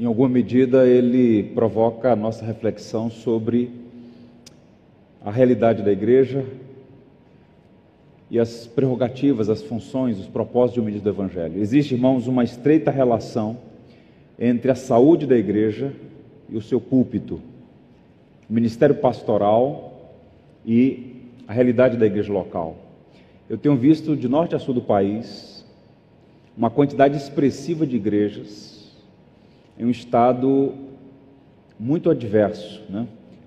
em alguma medida, ele provoca a nossa reflexão sobre a realidade da igreja e as prerrogativas, as funções, os propósitos de um ministro do Evangelho. Existe, irmãos, uma estreita relação entre a saúde da igreja e o seu púlpito, o ministério pastoral e a realidade da igreja local. Eu tenho visto de norte a sul do país uma quantidade expressiva de igrejas em um estado muito adverso, né?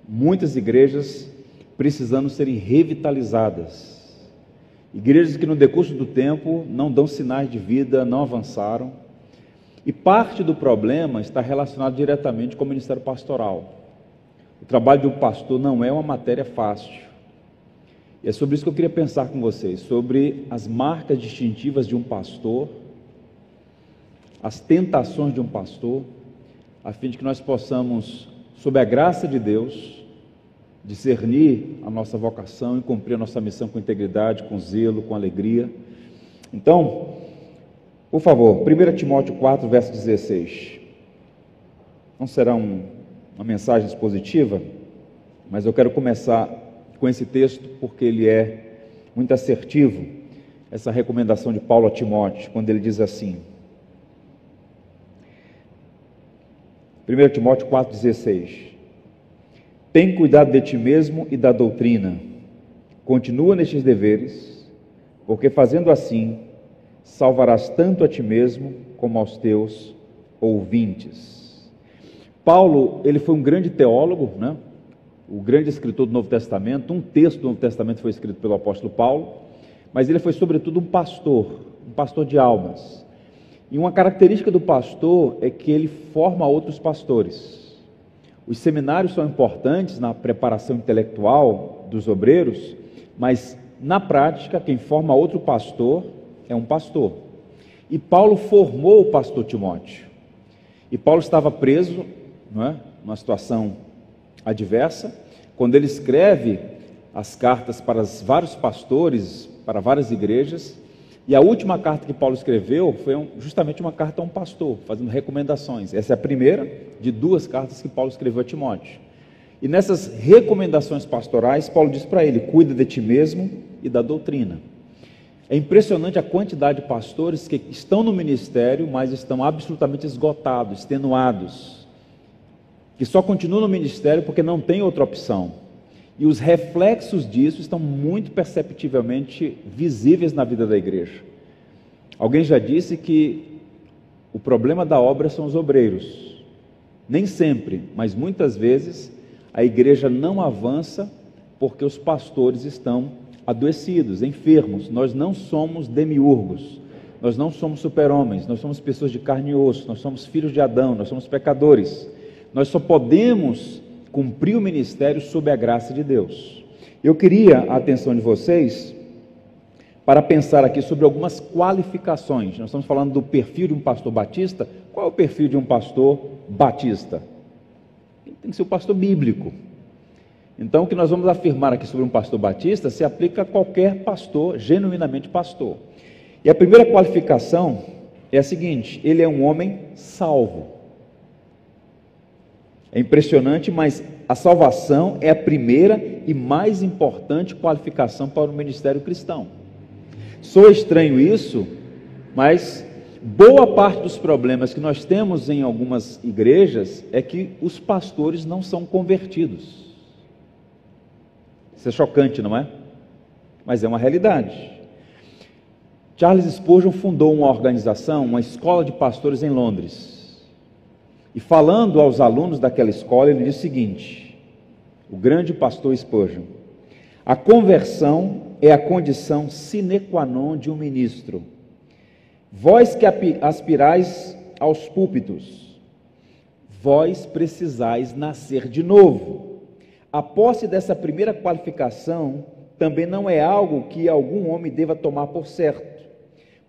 muitas igrejas precisando serem revitalizadas. Igrejas que no decurso do tempo não dão sinais de vida, não avançaram. E parte do problema está relacionado diretamente com o ministério pastoral. O trabalho de um pastor não é uma matéria fácil. E é sobre isso que eu queria pensar com vocês, sobre as marcas distintivas de um pastor, as tentações de um pastor, a fim de que nós possamos, sob a graça de Deus, discernir a nossa vocação e cumprir a nossa missão com integridade, com zelo, com alegria. Então, por favor, 1 Timóteo 4, verso 16. Não será um, uma mensagem expositiva, mas eu quero começar com esse texto porque ele é muito assertivo, essa recomendação de Paulo a Timóteo, quando ele diz assim: 1 Timóteo 4,16 tem cuidado de ti mesmo e da doutrina. Continua nestes deveres, porque fazendo assim, salvarás tanto a ti mesmo como aos teus ouvintes. Paulo, ele foi um grande teólogo, né? o grande escritor do Novo Testamento. Um texto do Novo Testamento foi escrito pelo apóstolo Paulo, mas ele foi, sobretudo, um pastor, um pastor de almas. E uma característica do pastor é que ele forma outros pastores. Os seminários são importantes na preparação intelectual dos obreiros, mas na prática, quem forma outro pastor é um pastor. E Paulo formou o pastor Timóteo. E Paulo estava preso, não é? numa situação adversa, quando ele escreve as cartas para os vários pastores, para várias igrejas, e a última carta que Paulo escreveu foi justamente uma carta a um pastor, fazendo recomendações. Essa é a primeira de duas cartas que Paulo escreveu a Timóteo. E nessas recomendações pastorais, Paulo diz para ele: cuida de ti mesmo e da doutrina. É impressionante a quantidade de pastores que estão no ministério, mas estão absolutamente esgotados, extenuados, que só continuam no ministério porque não tem outra opção. E os reflexos disso estão muito perceptivelmente visíveis na vida da igreja. Alguém já disse que o problema da obra são os obreiros. Nem sempre, mas muitas vezes, a igreja não avança porque os pastores estão adoecidos, enfermos. Nós não somos demiurgos, nós não somos super-homens, nós somos pessoas de carne e osso, nós somos filhos de Adão, nós somos pecadores. Nós só podemos cumprir o ministério sob a graça de Deus. Eu queria a atenção de vocês para pensar aqui sobre algumas qualificações. Nós estamos falando do perfil de um pastor batista. Qual é o perfil de um pastor batista? Tem que ser o um pastor bíblico. Então, o que nós vamos afirmar aqui sobre um pastor batista se aplica a qualquer pastor, genuinamente pastor. E a primeira qualificação é a seguinte: ele é um homem salvo. É impressionante, mas a salvação é a primeira e mais importante qualificação para o ministério cristão. Sou estranho isso, mas boa parte dos problemas que nós temos em algumas igrejas é que os pastores não são convertidos. Isso é chocante, não é? Mas é uma realidade. Charles Spurgeon fundou uma organização, uma escola de pastores em Londres. E falando aos alunos daquela escola, ele diz o seguinte: o grande pastor Spurgeon, a conversão é a condição sine qua non de um ministro. Vós que aspirais aos púlpitos, vós precisais nascer de novo. A posse dessa primeira qualificação também não é algo que algum homem deva tomar por certo,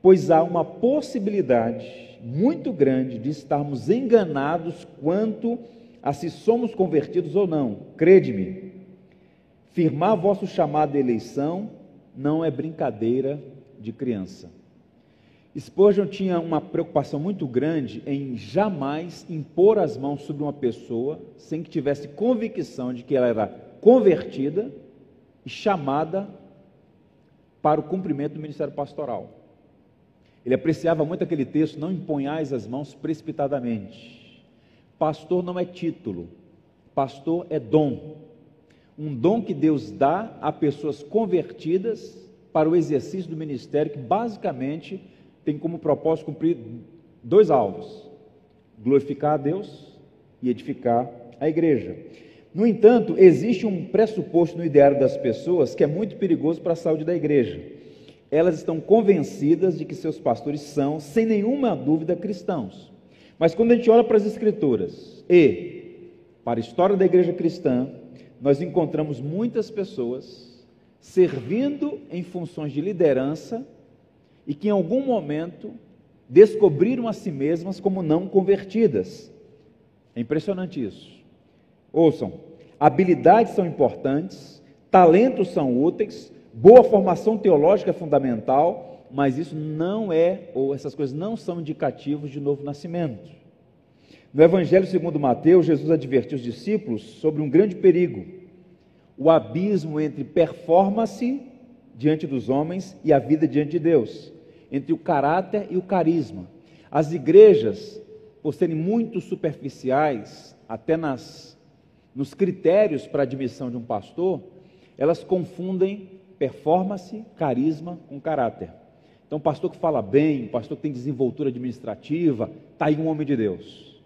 pois há uma possibilidade muito grande de estarmos enganados quanto a se somos convertidos ou não. Crede-me, firmar vosso chamado de eleição não é brincadeira de criança. Spurgeon tinha uma preocupação muito grande em jamais impor as mãos sobre uma pessoa sem que tivesse convicção de que ela era convertida e chamada para o cumprimento do ministério pastoral. Ele apreciava muito aquele texto: não imponhais as mãos precipitadamente. Pastor não é título, pastor é dom. Um dom que Deus dá a pessoas convertidas para o exercício do ministério, que basicamente tem como propósito cumprir dois alvos: glorificar a Deus e edificar a igreja. No entanto, existe um pressuposto no ideário das pessoas que é muito perigoso para a saúde da igreja. Elas estão convencidas de que seus pastores são, sem nenhuma dúvida, cristãos. Mas quando a gente olha para as Escrituras e para a história da igreja cristã, nós encontramos muitas pessoas servindo em funções de liderança e que em algum momento descobriram a si mesmas como não convertidas. É impressionante isso. Ouçam, habilidades são importantes, talentos são úteis, boa formação teológica é fundamental, mas isso não é, ou essas coisas não são indicativos de novo nascimento. No Evangelho segundo Mateus, Jesus advertiu os discípulos sobre um grande perigo: o abismo entre performance diante dos homens e a vida diante de Deus entre o caráter e o carisma. As igrejas, por serem muito superficiais, até nas, nos critérios para admissão de um pastor, elas confundem performance, carisma com caráter. Então, pastor que fala bem, pastor que tem desenvoltura administrativa, está aí um homem de Deus.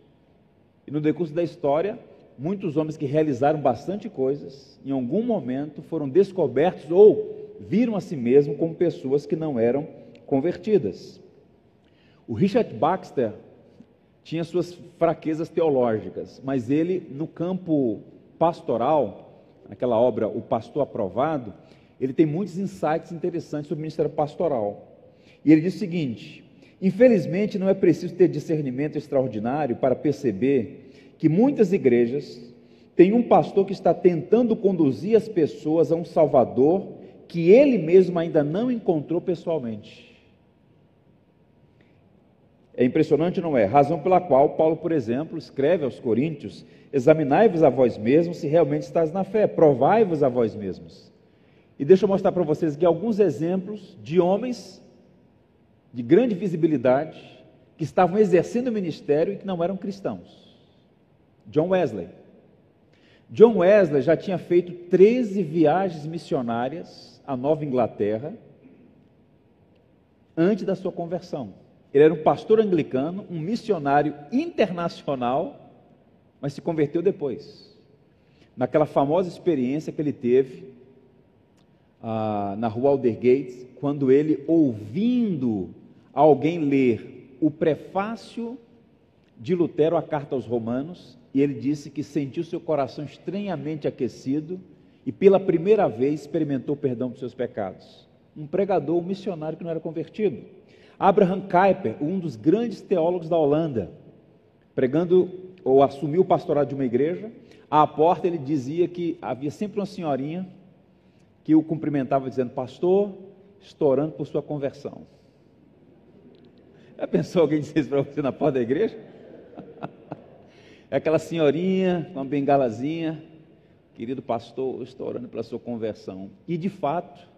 E no decurso da história, muitos homens que realizaram bastante coisas, em algum momento foram descobertos ou viram a si mesmos como pessoas que não eram convertidas. O Richard Baxter tinha suas fraquezas teológicas, mas ele, no campo pastoral, naquela obra O Pastor Aprovado, ele tem muitos insights interessantes sobre o ministério pastoral. E ele diz o seguinte: infelizmente não é preciso ter discernimento extraordinário para perceber que muitas igrejas têm um pastor que está tentando conduzir as pessoas a um Salvador que ele mesmo ainda não encontrou pessoalmente. É impressionante, não é? Razão pela qual Paulo, por exemplo, escreve aos Coríntios: examinai-vos a vós mesmos se realmente estás na fé, provai-vos a vós mesmos. E deixa eu mostrar para vocês aqui alguns exemplos de homens de grande visibilidade que estavam exercendo o ministério e que não eram cristãos. John Wesley. John Wesley já tinha feito 13 viagens missionárias à Nova Inglaterra antes da sua conversão. Ele era um pastor anglicano, um missionário internacional, mas se converteu depois. Naquela famosa experiência que ele teve ah, na rua Aldergate, quando ele, ouvindo alguém ler o prefácio de Lutero à carta aos Romanos, e ele disse que sentiu seu coração estranhamente aquecido e pela primeira vez experimentou perdão dos seus pecados. Um pregador, um missionário que não era convertido. Abraham Kuyper, um dos grandes teólogos da Holanda, pregando ou assumiu o pastorado de uma igreja, à porta ele dizia que havia sempre uma senhorinha que o cumprimentava dizendo: Pastor, estou orando por sua conversão. Já pensou alguém dizer isso para você na porta da igreja? É aquela senhorinha com uma bengalazinha, querido pastor, estou orando pela sua conversão. E de fato,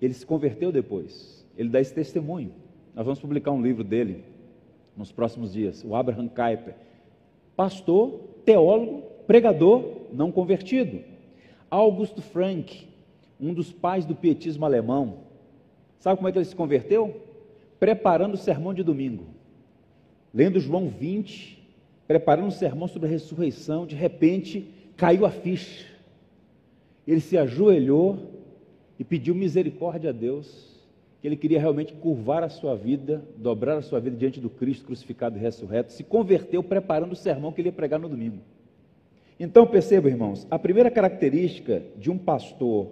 ele se converteu depois ele dá esse testemunho. Nós vamos publicar um livro dele nos próximos dias, o Abraham Kuyper. Pastor, teólogo, pregador, não convertido. Augusto Frank, um dos pais do pietismo alemão. Sabe como é que ele se converteu? Preparando o sermão de domingo. Lendo João 20, preparando um sermão sobre a ressurreição, de repente caiu a ficha. Ele se ajoelhou e pediu misericórdia a Deus que ele queria realmente curvar a sua vida, dobrar a sua vida diante do Cristo crucificado e ressurreto, se converteu preparando o sermão que ele ia pregar no domingo. Então perceba, irmãos, a primeira característica de um pastor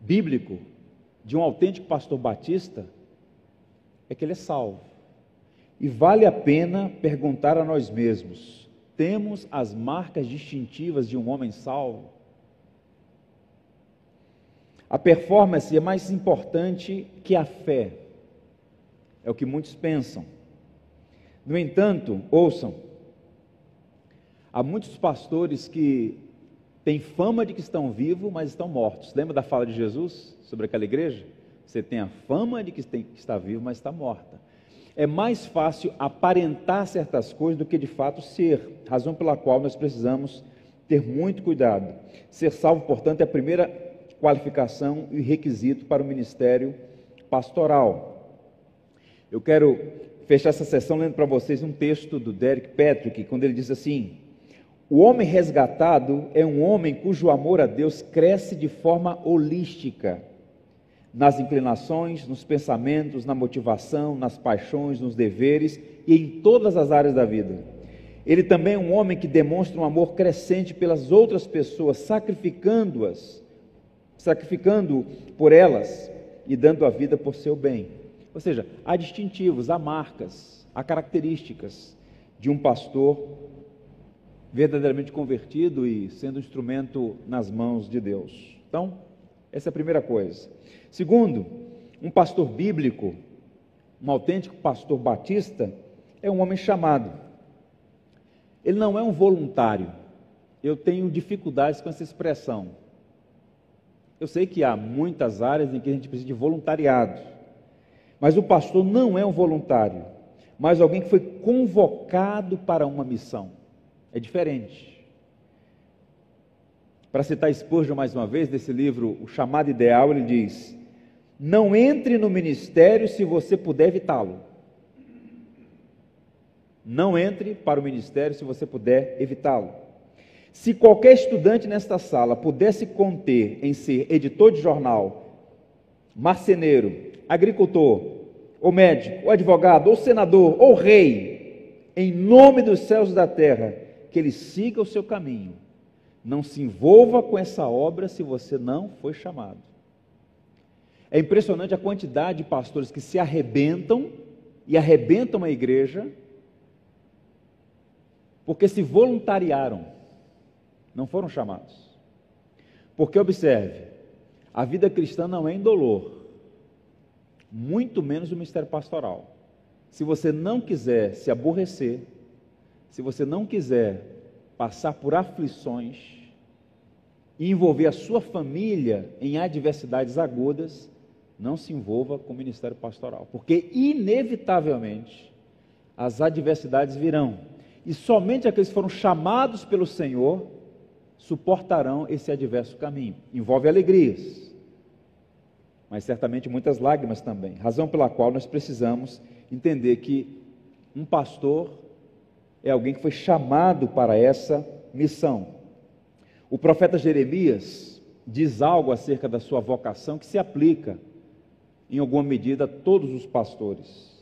bíblico, de um autêntico pastor batista, é que ele é salvo. E vale a pena perguntar a nós mesmos: temos as marcas distintivas de um homem salvo? A performance é mais importante que a fé. É o que muitos pensam. No entanto, ouçam, há muitos pastores que têm fama de que estão vivos, mas estão mortos. Lembra da fala de Jesus sobre aquela igreja? Você tem a fama de que está vivo, mas está morta. É mais fácil aparentar certas coisas do que de fato ser, razão pela qual nós precisamos ter muito cuidado. Ser salvo, portanto, é a primeira qualificação e requisito para o ministério pastoral. Eu quero fechar essa sessão lendo para vocês um texto do Derek Patrick, quando ele diz assim: O homem resgatado é um homem cujo amor a Deus cresce de forma holística, nas inclinações, nos pensamentos, na motivação, nas paixões, nos deveres e em todas as áreas da vida. Ele também é um homem que demonstra um amor crescente pelas outras pessoas, sacrificando-as, sacrificando por elas e dando a vida por seu bem. Ou seja, há distintivos, há marcas, há características de um pastor verdadeiramente convertido e sendo instrumento nas mãos de Deus. Então, essa é a primeira coisa. Segundo, um pastor bíblico, um autêntico pastor batista, é um homem chamado. Ele não é um voluntário. Eu tenho dificuldades com essa expressão. Eu sei que há muitas áreas em que a gente precisa de voluntariado. Mas o pastor não é um voluntário, mas alguém que foi convocado para uma missão. É diferente. Para citar Spurgeon mais uma vez, desse livro, O Chamado Ideal, ele diz: Não entre no ministério se você puder evitá-lo. Não entre para o ministério se você puder evitá-lo. Se qualquer estudante nesta sala pudesse conter em ser editor de jornal, marceneiro, agricultor, ou médico, ou advogado, ou senador, ou rei, em nome dos céus e da terra, que ele siga o seu caminho. Não se envolva com essa obra se você não foi chamado. É impressionante a quantidade de pastores que se arrebentam e arrebentam a igreja porque se voluntariaram, não foram chamados. Porque observe, a vida cristã não é indolor, muito menos o ministério pastoral. Se você não quiser se aborrecer, se você não quiser passar por aflições e envolver a sua família em adversidades agudas, não se envolva com o ministério pastoral, porque inevitavelmente as adversidades virão e somente aqueles que foram chamados pelo Senhor suportarão esse adverso caminho. Envolve alegrias, mas certamente muitas lágrimas também. Razão pela qual nós precisamos entender que um pastor é alguém que foi chamado para essa missão. O profeta Jeremias diz algo acerca da sua vocação que se aplica, em alguma medida, a todos os pastores.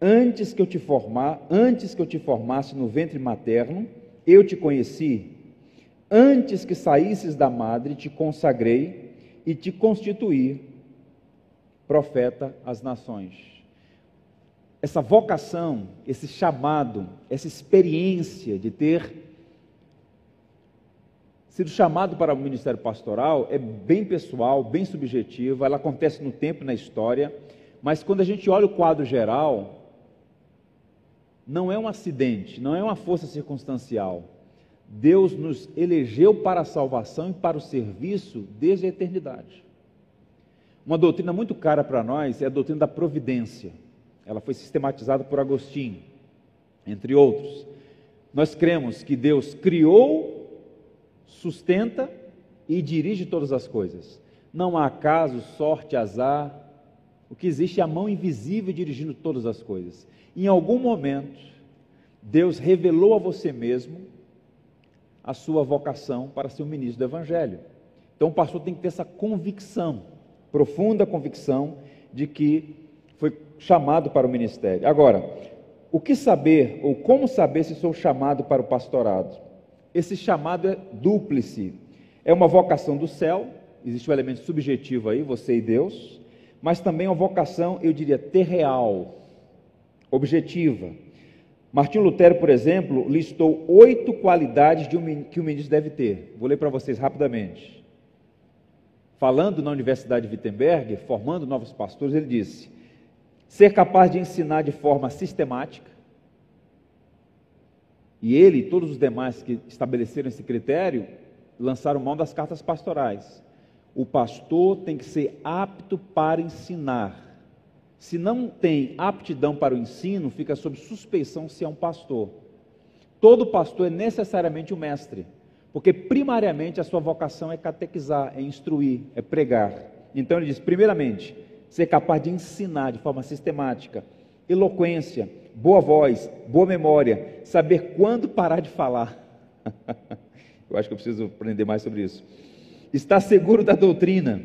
Antes que eu te formar, antes que eu te formasse no ventre materno, eu te conheci. Antes que saísses da madre, te consagrei e te constituí profeta às nações. Essa vocação, esse chamado, essa experiência de ter sido chamado para o ministério pastoral é bem pessoal, bem subjetiva, ela acontece no tempo e na história, mas quando a gente olha o quadro geral, não é um acidente, não é uma força circunstancial. Deus nos elegeu para a salvação e para o serviço desde a eternidade. Uma doutrina muito cara para nós é a doutrina da providência. Ela foi sistematizada por Agostinho, entre outros. Nós cremos que Deus criou, sustenta e dirige todas as coisas. Não há acaso, sorte, azar. O que existe é a mão invisível dirigindo todas as coisas. Em algum momento, Deus revelou a você mesmo a sua vocação para ser um ministro do Evangelho. Então o pastor tem que ter essa convicção, profunda convicção, de que foi chamado para o ministério. Agora, o que saber ou como saber se sou chamado para o pastorado? Esse chamado é dúplice. É uma vocação do céu, existe um elemento subjetivo aí, você e Deus, mas também uma vocação, eu diria, terreal, objetiva. Martinho Lutero, por exemplo, listou oito qualidades um, que o ministro deve ter. Vou ler para vocês rapidamente. Falando na Universidade de Wittenberg, formando novos pastores, ele disse: ser capaz de ensinar de forma sistemática. E ele e todos os demais que estabeleceram esse critério lançaram mão das cartas pastorais. O pastor tem que ser apto para ensinar. Se não tem aptidão para o ensino, fica sob suspeição se é um pastor. Todo pastor é necessariamente um mestre, porque primariamente a sua vocação é catequizar, é instruir, é pregar. Então ele diz: primeiramente, ser capaz de ensinar de forma sistemática, eloquência, boa voz, boa memória, saber quando parar de falar. Eu acho que eu preciso aprender mais sobre isso. Estar seguro da doutrina,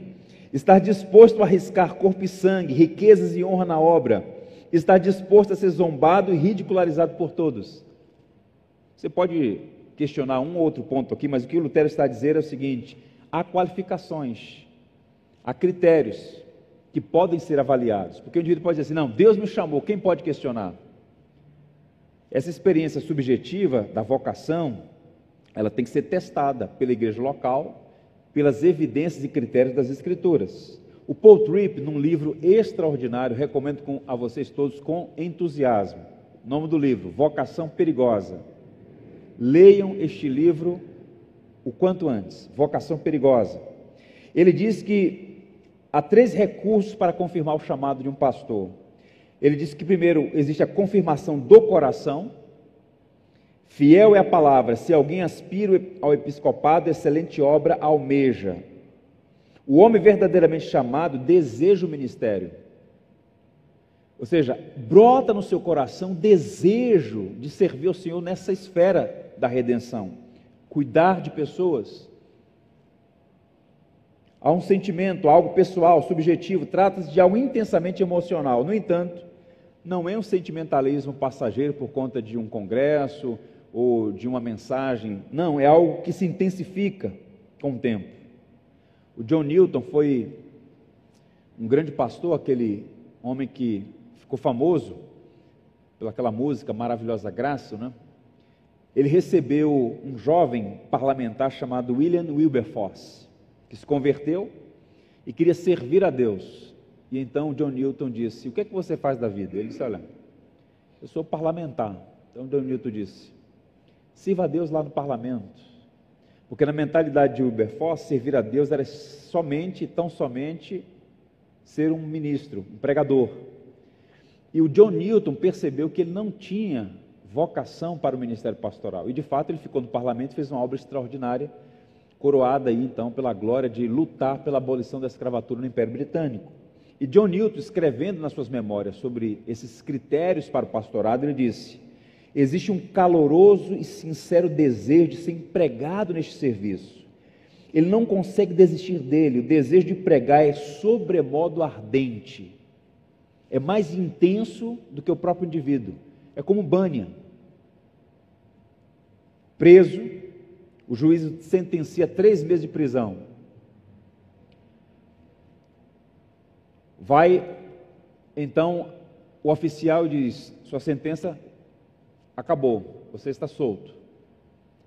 estar disposto a arriscar corpo e sangue, riquezas e honra na obra, estar disposto a ser zombado e ridicularizado por todos. Você pode questionar um ou outro ponto aqui, mas o que o Lutero está a dizer é o seguinte: há qualificações, há critérios que podem ser avaliados. Porque o indivíduo pode dizer assim: não, Deus me chamou, quem pode questionar? Essa experiência subjetiva da vocação, ela tem que ser testada pela igreja local, pelas evidências e critérios das Escrituras. O Paul Tripp, num livro extraordinário, recomendo com, a vocês todos com entusiasmo. Nome do livro: Vocação Perigosa. Leiam este livro o quanto antes. Vocação Perigosa. Ele diz que há três recursos para confirmar o chamado de um pastor. Ele diz que, primeiro, existe a confirmação do coração. Fiel é a palavra. Se alguém aspira ao episcopado, excelente obra almeja. O homem verdadeiramente chamado deseja o ministério. Ou seja, brota no seu coração desejo de servir ao Senhor nessa esfera da redenção. Cuidar de pessoas, Há um sentimento, algo pessoal, subjetivo, trata-se de algo intensamente emocional. No entanto, não é um sentimentalismo passageiro por conta de um congresso ou de uma mensagem. Não, é algo que se intensifica com o tempo. O John Newton foi um grande pastor, aquele homem que ficou famoso pelaquela música maravilhosa Graça, né? Ele recebeu um jovem parlamentar chamado William Wilberforce que se converteu e queria servir a Deus. E então John Newton disse: O que é que você faz da vida? Ele disse: Olha, eu sou parlamentar. Então John Newton disse: Sirva a Deus lá no parlamento. Porque na mentalidade de Wilberforce, servir a Deus era somente, tão somente, ser um ministro, um pregador. E o John Newton percebeu que ele não tinha vocação para o ministério pastoral. E de fato ele ficou no parlamento e fez uma obra extraordinária coroada aí então pela glória de lutar pela abolição da escravatura no Império Britânico. E John Newton, escrevendo nas suas memórias sobre esses critérios para o pastorado, ele disse: existe um caloroso e sincero desejo de ser empregado neste serviço. Ele não consegue desistir dele, o desejo de pregar é sobremodo ardente, é mais intenso do que o próprio indivíduo. É como Bânia, preso, o juiz sentencia três meses de prisão. Vai, então, o oficial diz: sua sentença acabou, você está solto.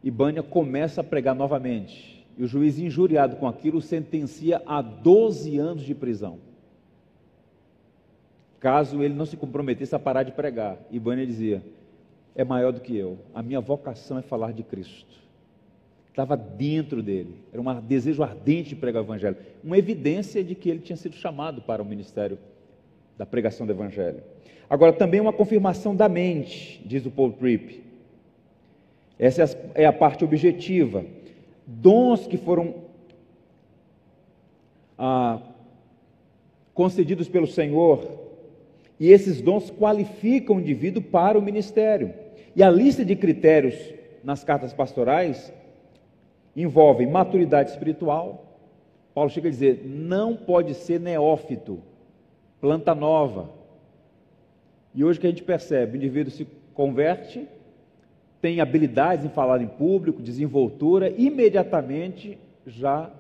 E Bânia começa a pregar novamente. E o juiz, injuriado com aquilo, sentencia a 12 anos de prisão. Caso ele não se comprometesse a parar de pregar. E Bânia dizia: é maior do que eu, a minha vocação é falar de Cristo estava dentro dele. Era um desejo ardente de pregar o Evangelho. Uma evidência de que ele tinha sido chamado para o ministério da pregação do Evangelho. Agora, também uma confirmação da mente, diz o Paul Tripp. Essa é a parte objetiva. Dons que foram ah, concedidos pelo Senhor, e esses dons qualificam o indivíduo para o ministério. E a lista de critérios nas cartas pastorais envolvem maturidade espiritual. Paulo chega a dizer: não pode ser neófito, planta nova. E hoje que a gente percebe, o indivíduo se converte, tem habilidades em falar em público, desenvoltura, imediatamente já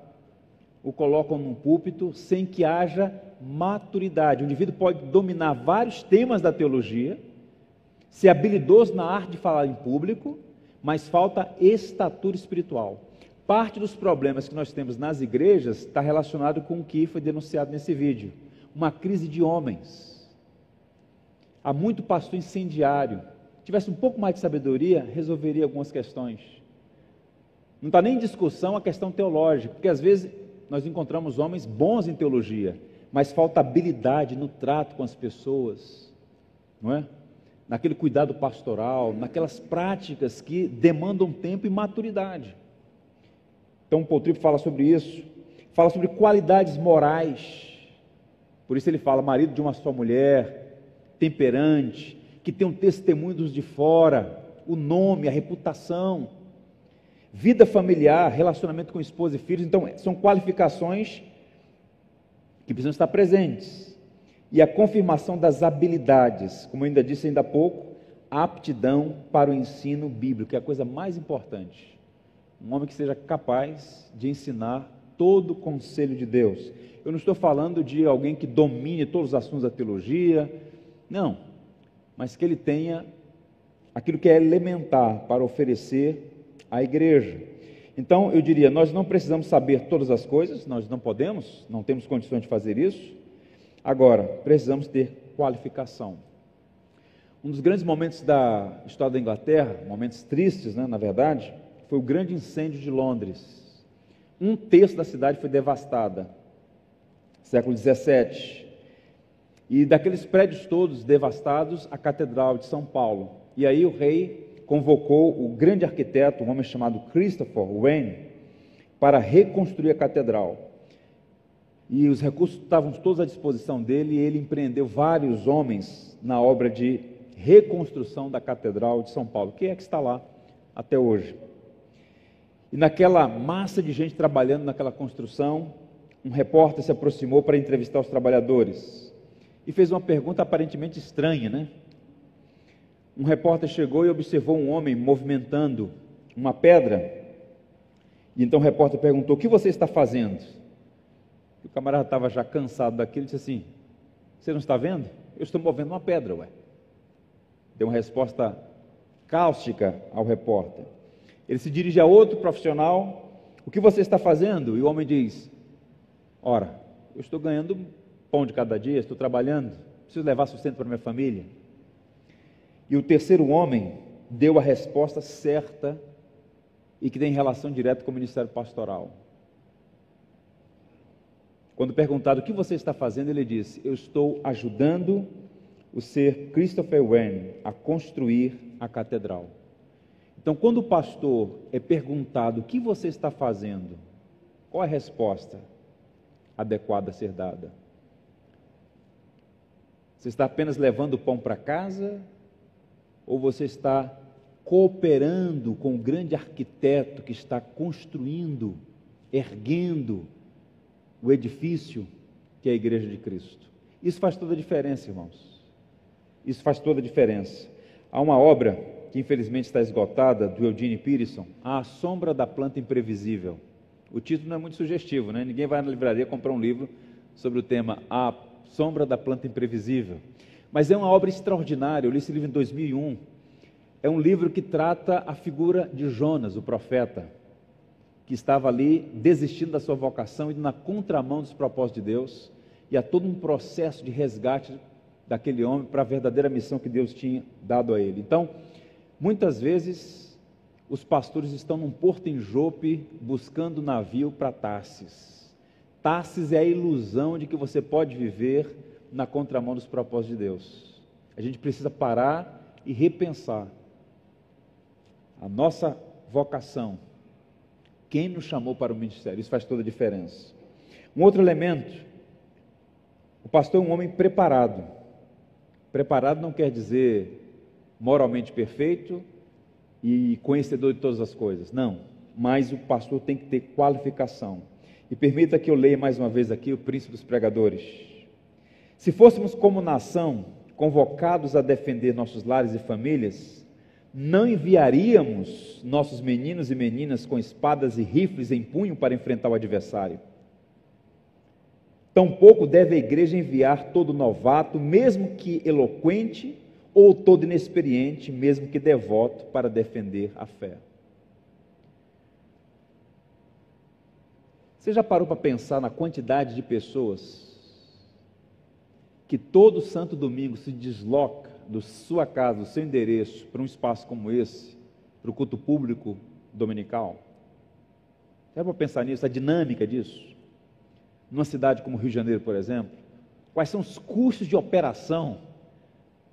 o colocam num púlpito sem que haja maturidade. O indivíduo pode dominar vários temas da teologia, ser habilidoso na arte de falar em público, mas falta estatura espiritual. Parte dos problemas que nós temos nas igrejas está relacionado com o que foi denunciado nesse vídeo: uma crise de homens. há muito pastor incendiário. Tivesse um pouco mais de sabedoria, resolveria algumas questões. Não está nem em discussão a questão teológica, porque às vezes nós encontramos homens bons em teologia, mas falta habilidade no trato com as pessoas, não é? Naquele cuidado pastoral, naquelas práticas que demandam tempo e maturidade. Então, o Paul Tripp fala sobre isso, fala sobre qualidades morais. Por isso ele fala marido de uma só mulher, temperante, que tem um testemunho dos de fora, o nome, a reputação, vida familiar, relacionamento com esposa e filhos. Então, são qualificações que precisam estar presentes. E a confirmação das habilidades, como eu ainda disse ainda há pouco, aptidão para o ensino bíblico, que é a coisa mais importante. Um homem que seja capaz de ensinar todo o conselho de Deus. Eu não estou falando de alguém que domine todos os assuntos da teologia, não, mas que ele tenha aquilo que é elementar para oferecer à igreja. Então, eu diria, nós não precisamos saber todas as coisas, nós não podemos, não temos condições de fazer isso. Agora, precisamos ter qualificação. Um dos grandes momentos da história da Inglaterra, momentos tristes, né, na verdade, foi o grande incêndio de Londres. Um terço da cidade foi devastada, século 17. E daqueles prédios todos devastados, a Catedral de São Paulo. E aí o rei convocou o grande arquiteto, um homem chamado Christopher Wayne, para reconstruir a catedral. E os recursos estavam todos à disposição dele, e ele empreendeu vários homens na obra de reconstrução da Catedral de São Paulo, que é que está lá até hoje. E naquela massa de gente trabalhando naquela construção, um repórter se aproximou para entrevistar os trabalhadores e fez uma pergunta aparentemente estranha, né? um repórter chegou e observou um homem movimentando uma pedra. E então o repórter perguntou: O que você está fazendo? E o camarada estava já cansado daquilo e disse assim: Você não está vendo? Eu estou movendo uma pedra, ué. Deu uma resposta cáustica ao repórter. Ele se dirige a outro profissional: O que você está fazendo? E o homem diz: Ora, eu estou ganhando pão de cada dia, estou trabalhando, preciso levar sustento para minha família. E o terceiro homem deu a resposta certa e que tem relação direta com o ministério pastoral. Quando perguntado o que você está fazendo, ele disse: Eu estou ajudando o ser Christopher Wren a construir a catedral. Então, quando o pastor é perguntado o que você está fazendo, qual é a resposta adequada a ser dada? Você está apenas levando o pão para casa ou você está cooperando com o grande arquiteto que está construindo, erguendo o edifício que é a Igreja de Cristo? Isso faz toda a diferença, irmãos. Isso faz toda a diferença. Há uma obra que infelizmente está esgotada, do Eugene Peterson, A Sombra da Planta Imprevisível. O título não é muito sugestivo, né? Ninguém vai na livraria comprar um livro sobre o tema A Sombra da Planta Imprevisível. Mas é uma obra extraordinária. Eu li esse livro em 2001. É um livro que trata a figura de Jonas, o profeta, que estava ali desistindo da sua vocação, indo na contramão dos propósitos de Deus. E há todo um processo de resgate daquele homem para a verdadeira missão que Deus tinha dado a ele. Então, muitas vezes, os pastores estão num porto em Jope buscando navio para Tarsis. Tarsis é a ilusão de que você pode viver na contramão dos propósitos de Deus. A gente precisa parar e repensar a nossa vocação. Quem nos chamou para o ministério? Isso faz toda a diferença. Um outro elemento: o pastor é um homem preparado. Preparado não quer dizer moralmente perfeito e conhecedor de todas as coisas. Não. Mas o pastor tem que ter qualificação. E permita que eu leia mais uma vez aqui o príncipe dos pregadores. Se fôssemos como nação convocados a defender nossos lares e famílias, não enviaríamos nossos meninos e meninas com espadas e rifles em punho para enfrentar o adversário. Tampouco deve a igreja enviar todo novato, mesmo que eloquente, ou todo inexperiente, mesmo que devoto, para defender a fé. Você já parou para pensar na quantidade de pessoas que todo santo domingo se desloca da sua casa, do seu endereço, para um espaço como esse, para o culto público dominical? É para pensar nisso, a dinâmica disso? Numa cidade como Rio de Janeiro, por exemplo, quais são os custos de operação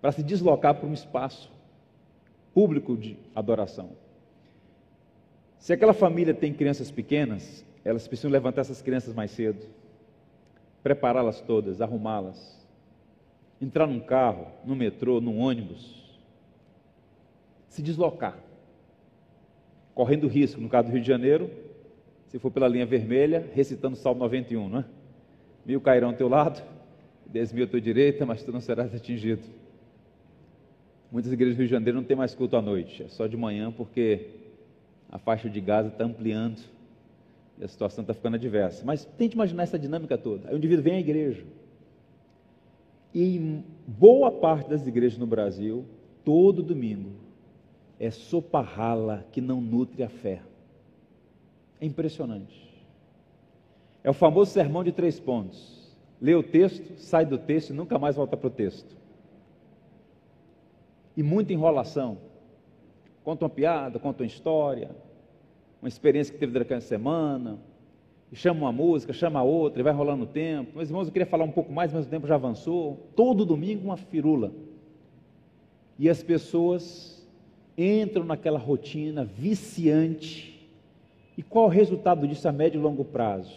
para se deslocar para um espaço público de adoração? Se aquela família tem crianças pequenas, elas precisam levantar essas crianças mais cedo, prepará-las todas, arrumá-las, entrar num carro, no metrô, num ônibus, se deslocar, correndo risco, no caso do Rio de Janeiro, se for pela linha vermelha, recitando o Salmo 91, não é? Mil cairão ao teu lado, dez mil à tua direita, mas tu não serás atingido. Muitas igrejas do Rio de Janeiro não tem mais culto à noite, é só de manhã porque a faixa de Gaza está ampliando e a situação está ficando adversa. Mas tente imaginar essa dinâmica toda. Aí o indivíduo vem à igreja. E em boa parte das igrejas no Brasil, todo domingo, é sopa rala que não nutre a fé. É impressionante. É o famoso sermão de três pontos. Lê o texto, sai do texto e nunca mais volta para o texto. E muita enrolação. Conta uma piada, conta uma história, uma experiência que teve durante a semana, chama uma música, chama outra, e vai rolando o tempo. Meus irmãos, eu queria falar um pouco mais, mas o tempo já avançou. Todo domingo uma firula. E as pessoas entram naquela rotina viciante e qual o resultado disso a médio e longo prazo?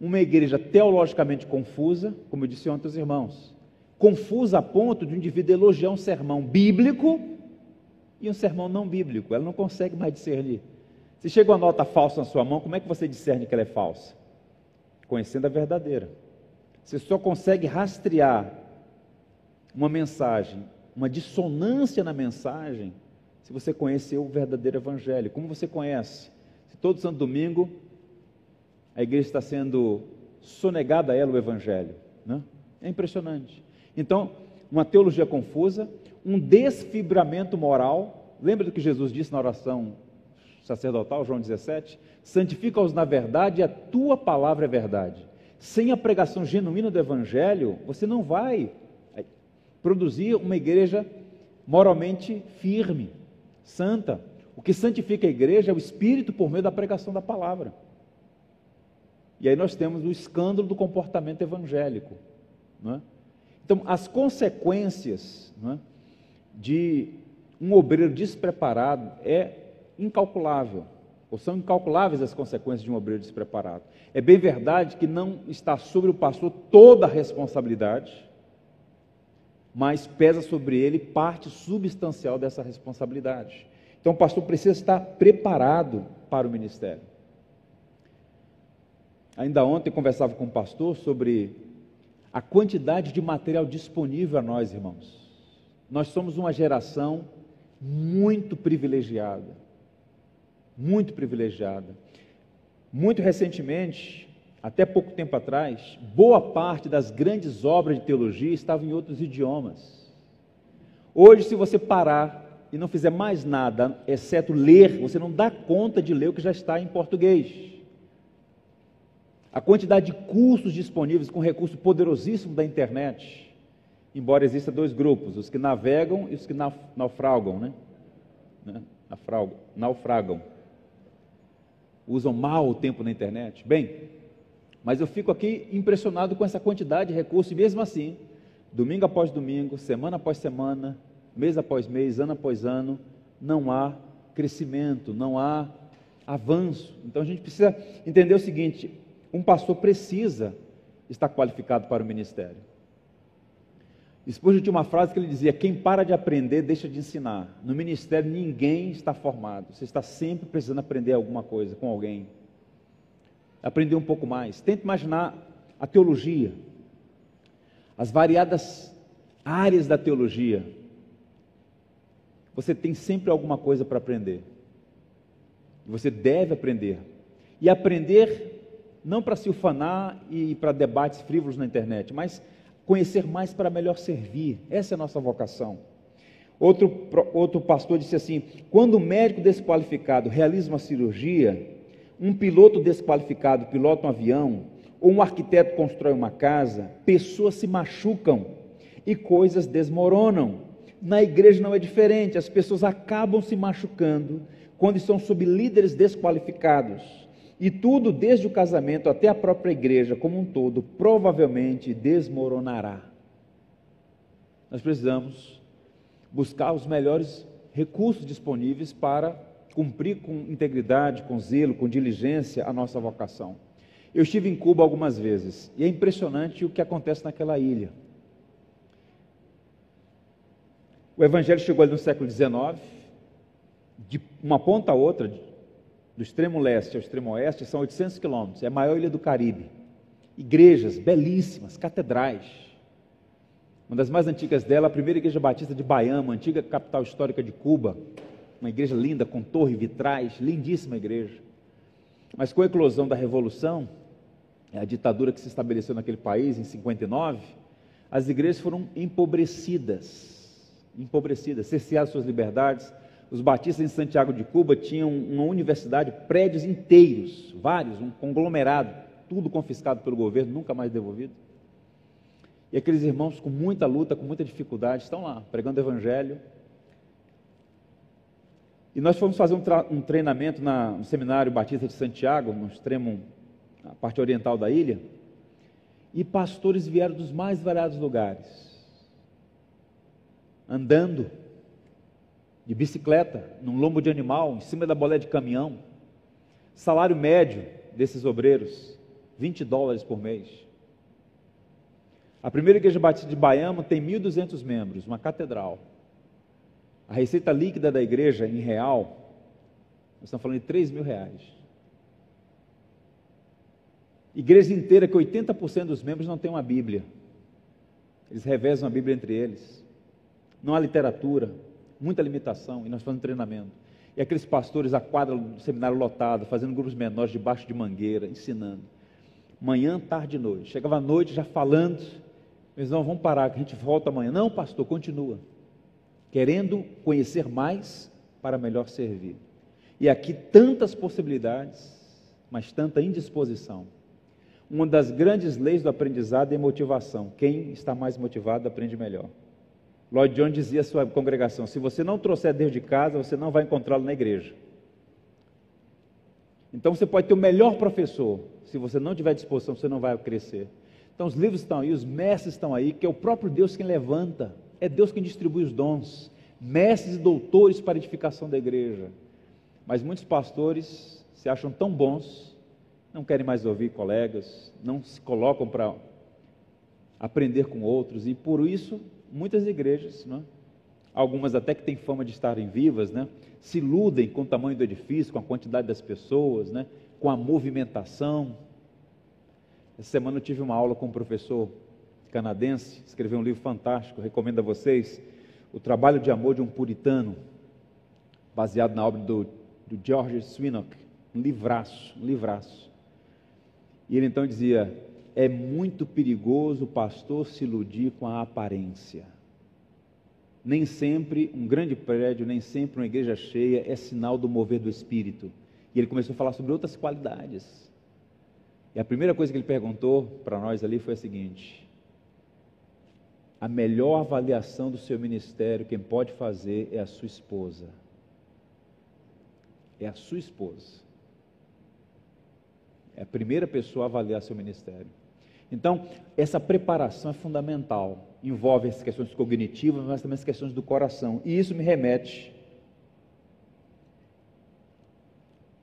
Uma igreja teologicamente confusa, como eu disse ontem aos irmãos, confusa a ponto de um indivíduo elogiar um sermão bíblico e um sermão não bíblico. Ela não consegue mais discernir. Se chega uma nota falsa na sua mão, como é que você discerne que ela é falsa? Conhecendo a verdadeira. Você só consegue rastrear uma mensagem, uma dissonância na mensagem, se você conheceu o verdadeiro evangelho. Como você conhece? Se todo santo domingo a igreja está sendo sonegada a ela o evangelho. Né? É impressionante. Então, uma teologia confusa, um desfibramento moral. Lembra do que Jesus disse na oração sacerdotal, João 17? Santifica-os na verdade e a tua palavra é verdade. Sem a pregação genuína do evangelho, você não vai produzir uma igreja moralmente firme santa. O que santifica a igreja é o Espírito por meio da pregação da palavra. E aí nós temos o escândalo do comportamento evangélico. É? Então, as consequências é, de um obreiro despreparado é incalculável, ou são incalculáveis as consequências de um obreiro despreparado. É bem verdade que não está sobre o pastor toda a responsabilidade, mas pesa sobre ele parte substancial dessa responsabilidade. Então o pastor precisa estar preparado para o ministério. Ainda ontem conversava com o pastor sobre a quantidade de material disponível a nós, irmãos. Nós somos uma geração muito privilegiada. Muito privilegiada. Muito recentemente, até pouco tempo atrás, boa parte das grandes obras de teologia estavam em outros idiomas. Hoje, se você parar e não fizer mais nada, exceto ler, você não dá conta de ler o que já está em português. A quantidade de cursos disponíveis com recurso poderosíssimo da internet, embora exista dois grupos, os que navegam e os que naufragam, né? né? Naufragam. Usam mal o tempo na internet. Bem, mas eu fico aqui impressionado com essa quantidade de recursos, e mesmo assim, domingo após domingo, semana após semana, mês após mês, ano após ano, não há crescimento, não há avanço. Então a gente precisa entender o seguinte: um pastor precisa estar qualificado para o ministério. Spurgeon tinha uma frase que ele dizia: Quem para de aprender, deixa de ensinar. No ministério, ninguém está formado. Você está sempre precisando aprender alguma coisa com alguém aprender um pouco mais. Tente imaginar a teologia, as variadas áreas da teologia. Você tem sempre alguma coisa para aprender. Você deve aprender. E aprender não para se ufanar e para debates frívolos na internet, mas conhecer mais para melhor servir. Essa é a nossa vocação. Outro, outro pastor disse assim: quando o médico desqualificado realiza uma cirurgia, um piloto desqualificado pilota um avião, ou um arquiteto constrói uma casa, pessoas se machucam e coisas desmoronam. Na igreja não é diferente, as pessoas acabam se machucando quando estão sob líderes desqualificados. E tudo, desde o casamento até a própria igreja como um todo, provavelmente desmoronará. Nós precisamos buscar os melhores recursos disponíveis para cumprir com integridade, com zelo, com diligência a nossa vocação. Eu estive em Cuba algumas vezes e é impressionante o que acontece naquela ilha. O Evangelho chegou ali no século XIX, de uma ponta a outra, do extremo leste ao extremo oeste, são 800 quilômetros, é a maior ilha do Caribe. Igrejas belíssimas, catedrais. Uma das mais antigas dela, a primeira igreja batista de Baiama, antiga capital histórica de Cuba, uma igreja linda, com torre, vitrais, lindíssima igreja. Mas com a eclosão da Revolução, a ditadura que se estabeleceu naquele país em 59, as igrejas foram empobrecidas, empobrecidas, cerceadas suas liberdades. Os batistas em Santiago de Cuba tinham uma universidade, prédios inteiros, vários, um conglomerado, tudo confiscado pelo governo, nunca mais devolvido. E aqueles irmãos, com muita luta, com muita dificuldade, estão lá, pregando o evangelho, e nós fomos fazer um, um treinamento na, no Seminário Batista de Santiago, no extremo, na parte oriental da ilha, e pastores vieram dos mais variados lugares, andando de bicicleta, num lombo de animal, em cima da bolé de caminhão. Salário médio desses obreiros, 20 dólares por mês. A primeira igreja batista de Baiama tem 1.200 membros, uma catedral. A receita líquida da igreja em real, nós estamos falando de 3 mil reais. Igreja inteira que 80% dos membros não tem uma Bíblia. Eles revezam a Bíblia entre eles. Não há literatura, muita limitação, e nós fazemos treinamento. E aqueles pastores, a quadra do seminário lotado, fazendo grupos menores debaixo de mangueira, ensinando. Manhã, tarde e noite. Chegava à noite já falando, mas não, vamos parar, que a gente volta amanhã. Não, pastor, continua querendo conhecer mais para melhor servir. E aqui tantas possibilidades, mas tanta indisposição. Uma das grandes leis do aprendizado é motivação. Quem está mais motivado aprende melhor. Lloyd Jones dizia à sua congregação: se você não trouxer Deus de casa, você não vai encontrá-lo na igreja. Então você pode ter o melhor professor, se você não tiver disposição, você não vai crescer. Então os livros estão aí, os mestres estão aí, que é o próprio Deus quem levanta é Deus quem distribui os dons, mestres e doutores para edificação da igreja. Mas muitos pastores se acham tão bons, não querem mais ouvir colegas, não se colocam para aprender com outros, e por isso muitas igrejas, né, algumas até que têm fama de estarem vivas, né, se iludem com o tamanho do edifício, com a quantidade das pessoas, né, com a movimentação. Essa semana eu tive uma aula com um professor canadense, escreveu um livro fantástico, recomendo a vocês, O Trabalho de Amor de um Puritano, baseado na obra do, do George Swinock, um livraço, um livraço. E ele então dizia: é muito perigoso o pastor se iludir com a aparência. Nem sempre um grande prédio, nem sempre uma igreja cheia é sinal do mover do Espírito. E ele começou a falar sobre outras qualidades. E a primeira coisa que ele perguntou para nós ali foi a seguinte: a melhor avaliação do seu ministério, quem pode fazer é a sua esposa. É a sua esposa. É a primeira pessoa a avaliar seu ministério. Então, essa preparação é fundamental. Envolve as questões cognitivas, mas também as questões do coração. E isso me remete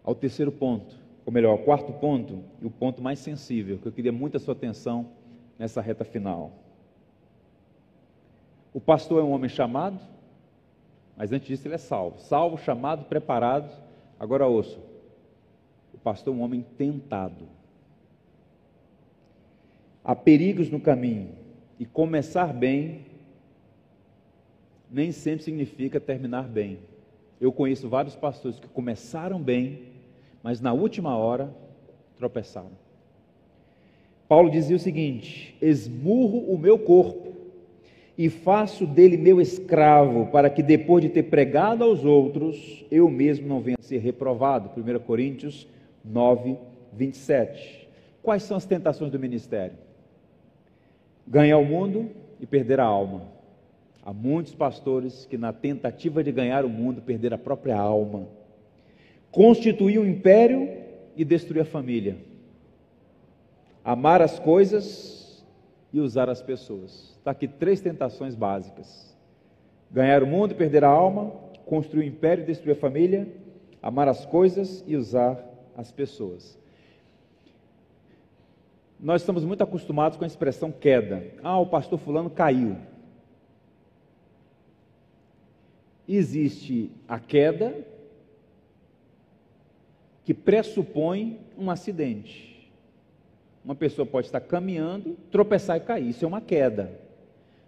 ao terceiro ponto, ou melhor, ao quarto ponto, e o ponto mais sensível, que eu queria muito a sua atenção nessa reta final. O pastor é um homem chamado, mas antes disso ele é salvo. Salvo, chamado, preparado. Agora ouço. O pastor é um homem tentado. Há perigos no caminho. E começar bem nem sempre significa terminar bem. Eu conheço vários pastores que começaram bem, mas na última hora tropeçaram. Paulo dizia o seguinte: esmurro o meu corpo e faço dele meu escravo, para que depois de ter pregado aos outros, eu mesmo não venha a ser reprovado. 1 Coríntios 9, 27. Quais são as tentações do ministério? Ganhar o mundo, e perder a alma. Há muitos pastores que, na tentativa de ganhar o mundo, perderam a própria alma. Constituir um império e destruir a família. Amar as coisas e usar as pessoas. Está aqui três tentações básicas: ganhar o mundo e perder a alma, construir um império e destruir a família, amar as coisas e usar as pessoas. Nós estamos muito acostumados com a expressão queda. Ah, o pastor Fulano caiu. Existe a queda que pressupõe um acidente. Uma pessoa pode estar caminhando, tropeçar e cair. Isso é uma queda.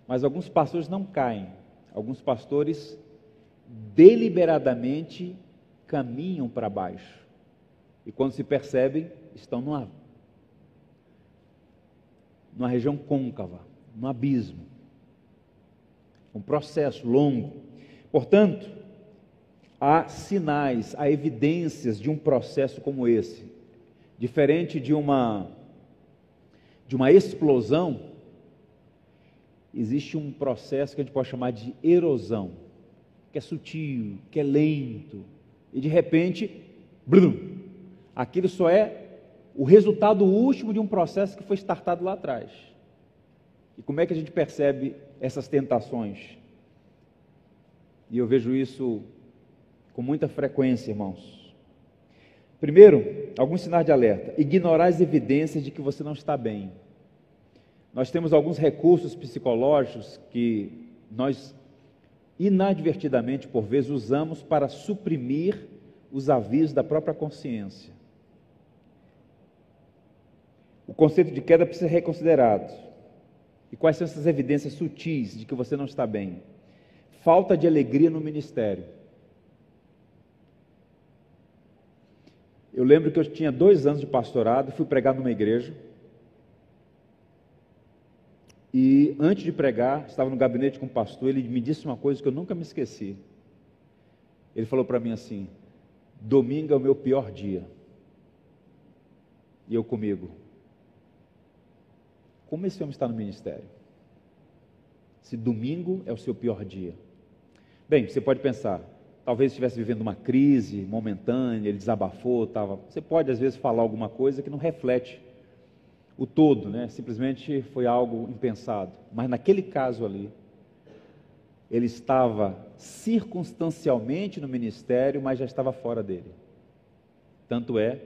Mas alguns pastores não caem. Alguns pastores deliberadamente caminham para baixo. E quando se percebem, estão numa numa região côncava, no abismo. Um processo longo. Portanto, há sinais, há evidências de um processo como esse. Diferente de uma de uma explosão, existe um processo que a gente pode chamar de erosão, que é sutil, que é lento, e de repente, blum, aquilo só é o resultado último de um processo que foi startado lá atrás. E como é que a gente percebe essas tentações? E eu vejo isso com muita frequência, irmãos. Primeiro, alguns sinais de alerta: ignorar as evidências de que você não está bem. Nós temos alguns recursos psicológicos que nós inadvertidamente, por vezes, usamos para suprimir os avisos da própria consciência. O conceito de queda precisa ser reconsiderado. E quais são essas evidências sutis de que você não está bem? Falta de alegria no ministério. Eu lembro que eu tinha dois anos de pastorado, fui pregar numa igreja. E antes de pregar, estava no gabinete com o pastor, ele me disse uma coisa que eu nunca me esqueci. Ele falou para mim assim: domingo é o meu pior dia. E eu comigo, como esse homem está no ministério? Se domingo é o seu pior dia. Bem, você pode pensar, talvez estivesse vivendo uma crise momentânea, ele desabafou, estava. Você pode às vezes falar alguma coisa que não reflete o todo, né? Simplesmente foi algo impensado. Mas naquele caso ali, ele estava circunstancialmente no ministério, mas já estava fora dele. Tanto é,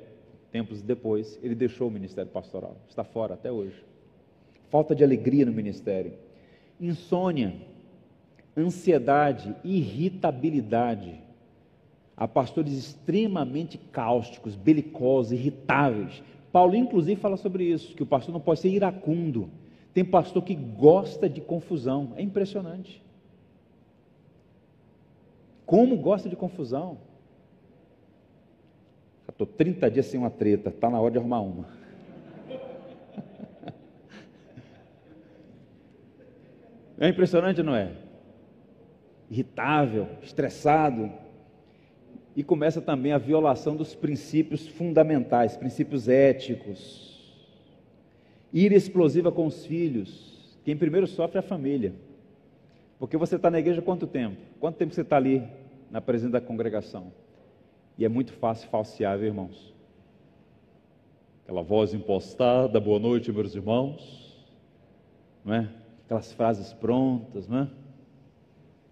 tempos depois, ele deixou o ministério pastoral. Está fora até hoje falta de alegria no ministério, insônia, ansiedade, irritabilidade. Há pastores extremamente cáusticos, belicosos, irritáveis. Paulo, inclusive, fala sobre isso, que o pastor não pode ser iracundo. Tem pastor que gosta de confusão. É impressionante. Como gosta de confusão? Estou 30 dias sem uma treta, está na hora de arrumar uma. É impressionante, não é? Irritável, estressado. E começa também a violação dos princípios fundamentais, princípios éticos. Ira explosiva com os filhos. Quem primeiro sofre é a família. Porque você está na igreja quanto tempo? Quanto tempo você está ali na presença da congregação? E é muito fácil falsear, viu, irmãos? Aquela voz impostada, boa noite, meus irmãos. Não é? Aquelas frases prontas, não é?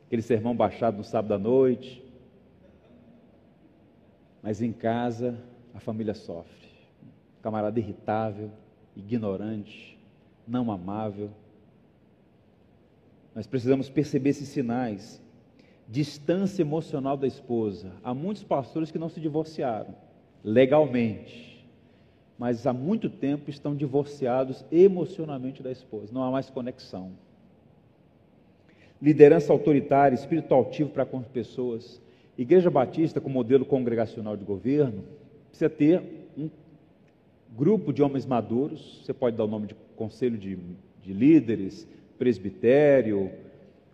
Aquele sermão baixado no sábado à noite. Mas em casa a família sofre. Camarada irritável, ignorante, não amável. Nós precisamos perceber esses sinais. Distância emocional da esposa. Há muitos pastores que não se divorciaram legalmente mas há muito tempo estão divorciados emocionalmente da esposa, não há mais conexão. Liderança autoritária, espírito altivo para com as pessoas. Igreja Batista, com modelo congregacional de governo, precisa ter um grupo de homens maduros, você pode dar o nome de conselho de, de líderes, presbitério,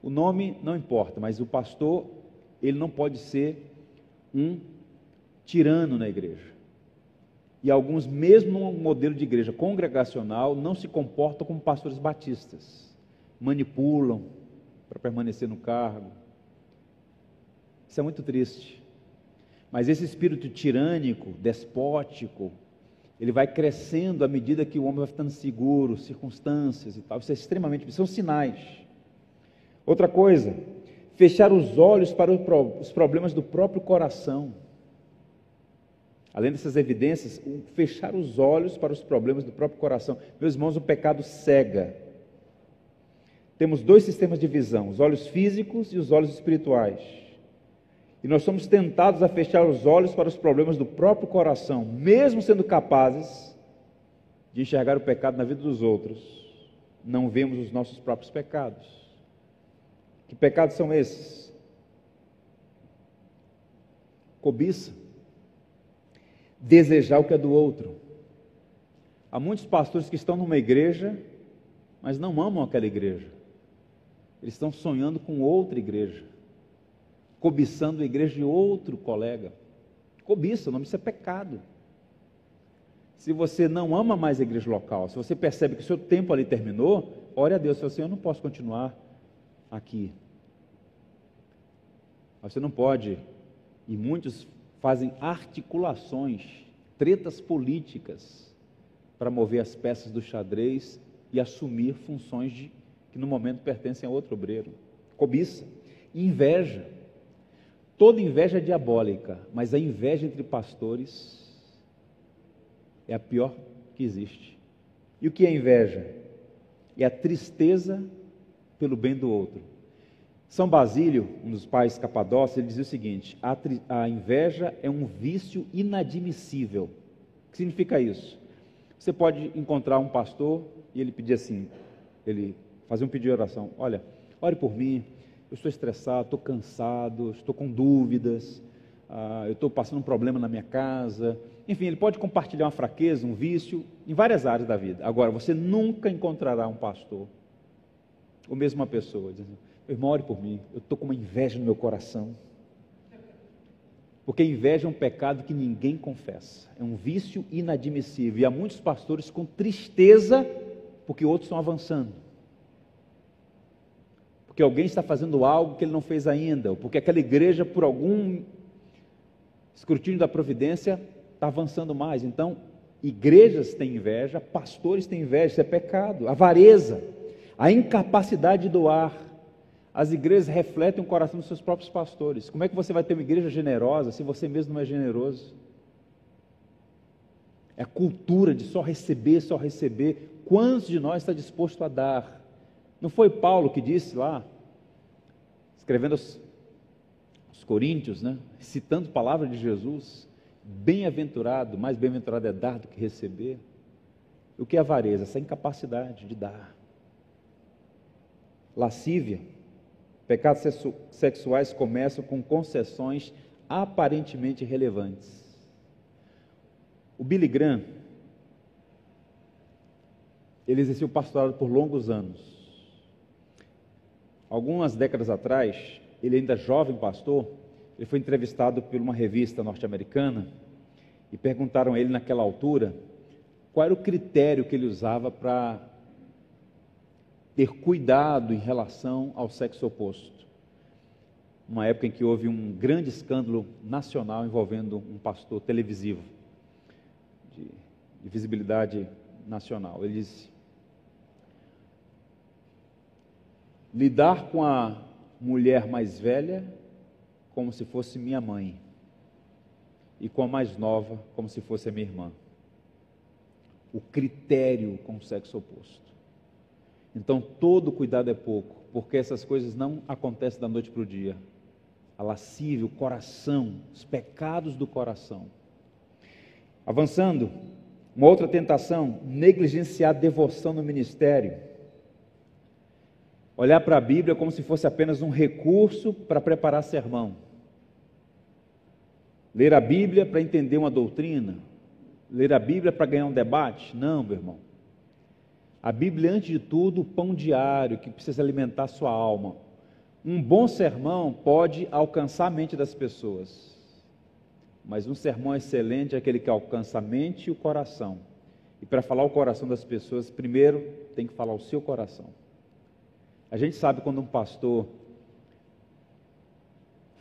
o nome não importa, mas o pastor, ele não pode ser um tirano na igreja. E alguns, mesmo no modelo de igreja congregacional, não se comportam como pastores batistas. manipulam para permanecer no cargo. Isso é muito triste. Mas esse espírito tirânico, despótico, ele vai crescendo à medida que o homem vai ficando seguro, circunstâncias e tal. Isso é extremamente, são sinais. Outra coisa, fechar os olhos para os problemas do próprio coração. Além dessas evidências, fechar os olhos para os problemas do próprio coração. Meus irmãos, o pecado cega. Temos dois sistemas de visão: os olhos físicos e os olhos espirituais. E nós somos tentados a fechar os olhos para os problemas do próprio coração, mesmo sendo capazes de enxergar o pecado na vida dos outros, não vemos os nossos próprios pecados. Que pecados são esses? Cobiça desejar o que é do outro. Há muitos pastores que estão numa igreja, mas não amam aquela igreja. Eles estão sonhando com outra igreja, cobiçando a igreja de outro colega. Cobiça, o nome disso é pecado. Se você não ama mais a igreja local, se você percebe que o seu tempo ali terminou, ore a Deus, fale assim, eu não posso continuar aqui. Você não pode, e muitos fazem articulações, tretas políticas para mover as peças do xadrez e assumir funções de, que no momento pertencem a outro obreiro. Cobiça, inveja. Toda inveja é diabólica, mas a inveja entre pastores é a pior que existe. E o que é inveja? É a tristeza pelo bem do outro. São Basílio, um dos pais capadócios, ele dizia o seguinte: a, a, inveja é um vício inadmissível. O que significa isso? Você pode encontrar um pastor e ele pedir assim, ele fazer um pedido de oração: Olha, ore por mim, eu estou estressado, estou cansado, estou com dúvidas, ah, eu estou passando um problema na minha casa. Enfim, ele pode compartilhar uma fraqueza, um vício, em várias áreas da vida. Agora, você nunca encontrará um pastor, ou mesmo uma pessoa, dizendo Irmão, ore por mim. Eu estou com uma inveja no meu coração. Porque inveja é um pecado que ninguém confessa. É um vício inadmissível. E há muitos pastores com tristeza porque outros estão avançando. Porque alguém está fazendo algo que ele não fez ainda. Ou porque aquela igreja, por algum escrutínio da providência, está avançando mais. Então, igrejas têm inveja, pastores têm inveja. Isso é pecado. Avareza. A incapacidade de doar as igrejas refletem o coração dos seus próprios pastores. Como é que você vai ter uma igreja generosa se você mesmo não é generoso? É a cultura de só receber, só receber. Quantos de nós está disposto a dar? Não foi Paulo que disse lá, escrevendo aos, aos Coríntios, né? citando a palavra de Jesus, bem-aventurado, mais bem-aventurado é dar do que receber. O que é avareza? Essa incapacidade de dar. Lascívia Pecados sexuais começam com concessões aparentemente relevantes. O Billy Graham, ele exerceu pastorado por longos anos. Algumas décadas atrás, ele ainda jovem pastor, ele foi entrevistado por uma revista norte-americana e perguntaram a ele naquela altura qual era o critério que ele usava para ter cuidado em relação ao sexo oposto. Uma época em que houve um grande escândalo nacional envolvendo um pastor televisivo, de, de visibilidade nacional. Ele disse: lidar com a mulher mais velha como se fosse minha mãe, e com a mais nova como se fosse a minha irmã. O critério com o sexo oposto. Então todo cuidado é pouco, porque essas coisas não acontecem da noite para o dia. A lascívia, o coração, os pecados do coração. Avançando, uma outra tentação, negligenciar a devoção no ministério. Olhar para a Bíblia como se fosse apenas um recurso para preparar sermão. Ler a Bíblia para entender uma doutrina. Ler a Bíblia para ganhar um debate. Não, meu irmão. A Bíblia, antes de tudo, o pão diário que precisa alimentar sua alma. Um bom sermão pode alcançar a mente das pessoas, mas um sermão excelente é aquele que alcança a mente e o coração. E para falar o coração das pessoas, primeiro tem que falar o seu coração. A gente sabe quando um pastor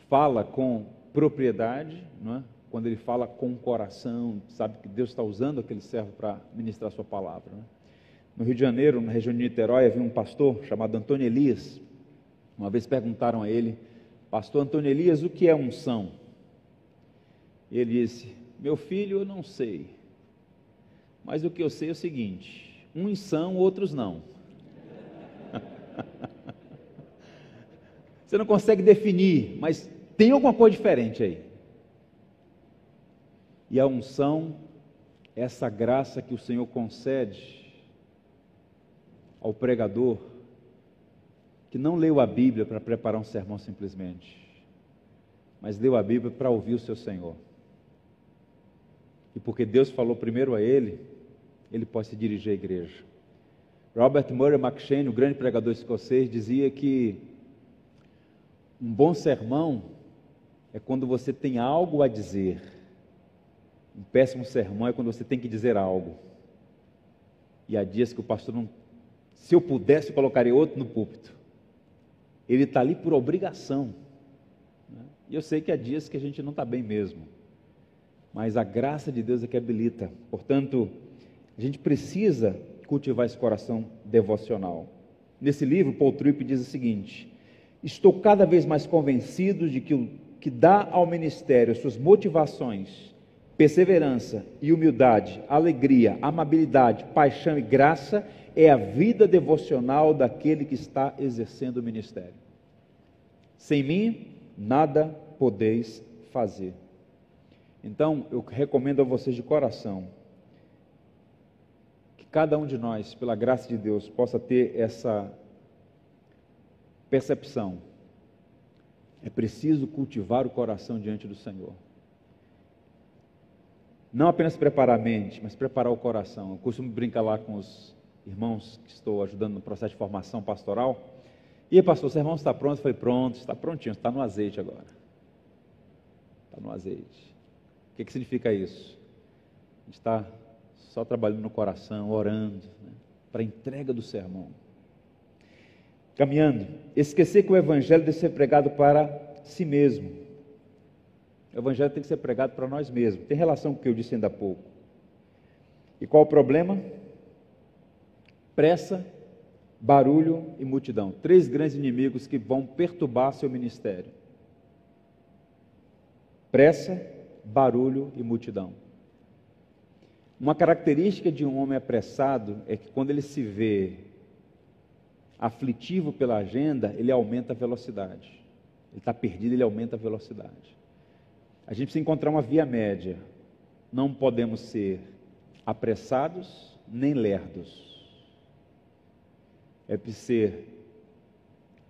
fala com propriedade, não é? quando ele fala com o coração, sabe que Deus está usando aquele servo para ministrar a sua palavra. Né? No Rio de Janeiro, na região de Niterói, havia um pastor chamado Antônio Elias. Uma vez perguntaram a ele, Pastor Antônio Elias, o que é unção? E ele disse: Meu filho, eu não sei. Mas o que eu sei é o seguinte: uns são, outros não. Você não consegue definir, mas tem alguma coisa diferente aí. E a unção, essa graça que o Senhor concede ao pregador, que não leu a Bíblia para preparar um sermão simplesmente, mas leu a Bíblia para ouvir o seu Senhor. E porque Deus falou primeiro a ele, ele pode se dirigir à igreja. Robert Murray McShane, o grande pregador escocês, dizia que um bom sermão é quando você tem algo a dizer um péssimo sermão é quando você tem que dizer algo. E há dias que o pastor não. Se eu pudesse, eu colocaria outro no púlpito. Ele está ali por obrigação. Né? E eu sei que há dias que a gente não está bem mesmo. Mas a graça de Deus é que habilita. Portanto, a gente precisa cultivar esse coração devocional. Nesse livro, Paul Tripp diz o seguinte: Estou cada vez mais convencido de que o que dá ao ministério suas motivações Perseverança e humildade, alegria, amabilidade, paixão e graça é a vida devocional daquele que está exercendo o ministério. Sem mim, nada podeis fazer. Então, eu recomendo a vocês de coração que cada um de nós, pela graça de Deus, possa ter essa percepção. É preciso cultivar o coração diante do Senhor. Não apenas preparar a mente, mas preparar o coração. Eu costumo brincar lá com os irmãos que estou ajudando no processo de formação pastoral. E aí, pastor, o sermão está pronto? Foi pronto, está prontinho, está no azeite agora. Está no azeite. O que, que significa isso? A gente está só trabalhando no coração, orando, né, para a entrega do sermão. Caminhando, esquecer que o evangelho deve ser pregado para si mesmo. O evangelho tem que ser pregado para nós mesmos. Tem relação com o que eu disse ainda há pouco. E qual o problema? Pressa, barulho e multidão. Três grandes inimigos que vão perturbar seu ministério. Pressa, barulho e multidão. Uma característica de um homem apressado é que quando ele se vê aflitivo pela agenda, ele aumenta a velocidade. Ele está perdido, ele aumenta a velocidade. A gente precisa encontrar uma via média. Não podemos ser apressados nem lerdos. É preciso ser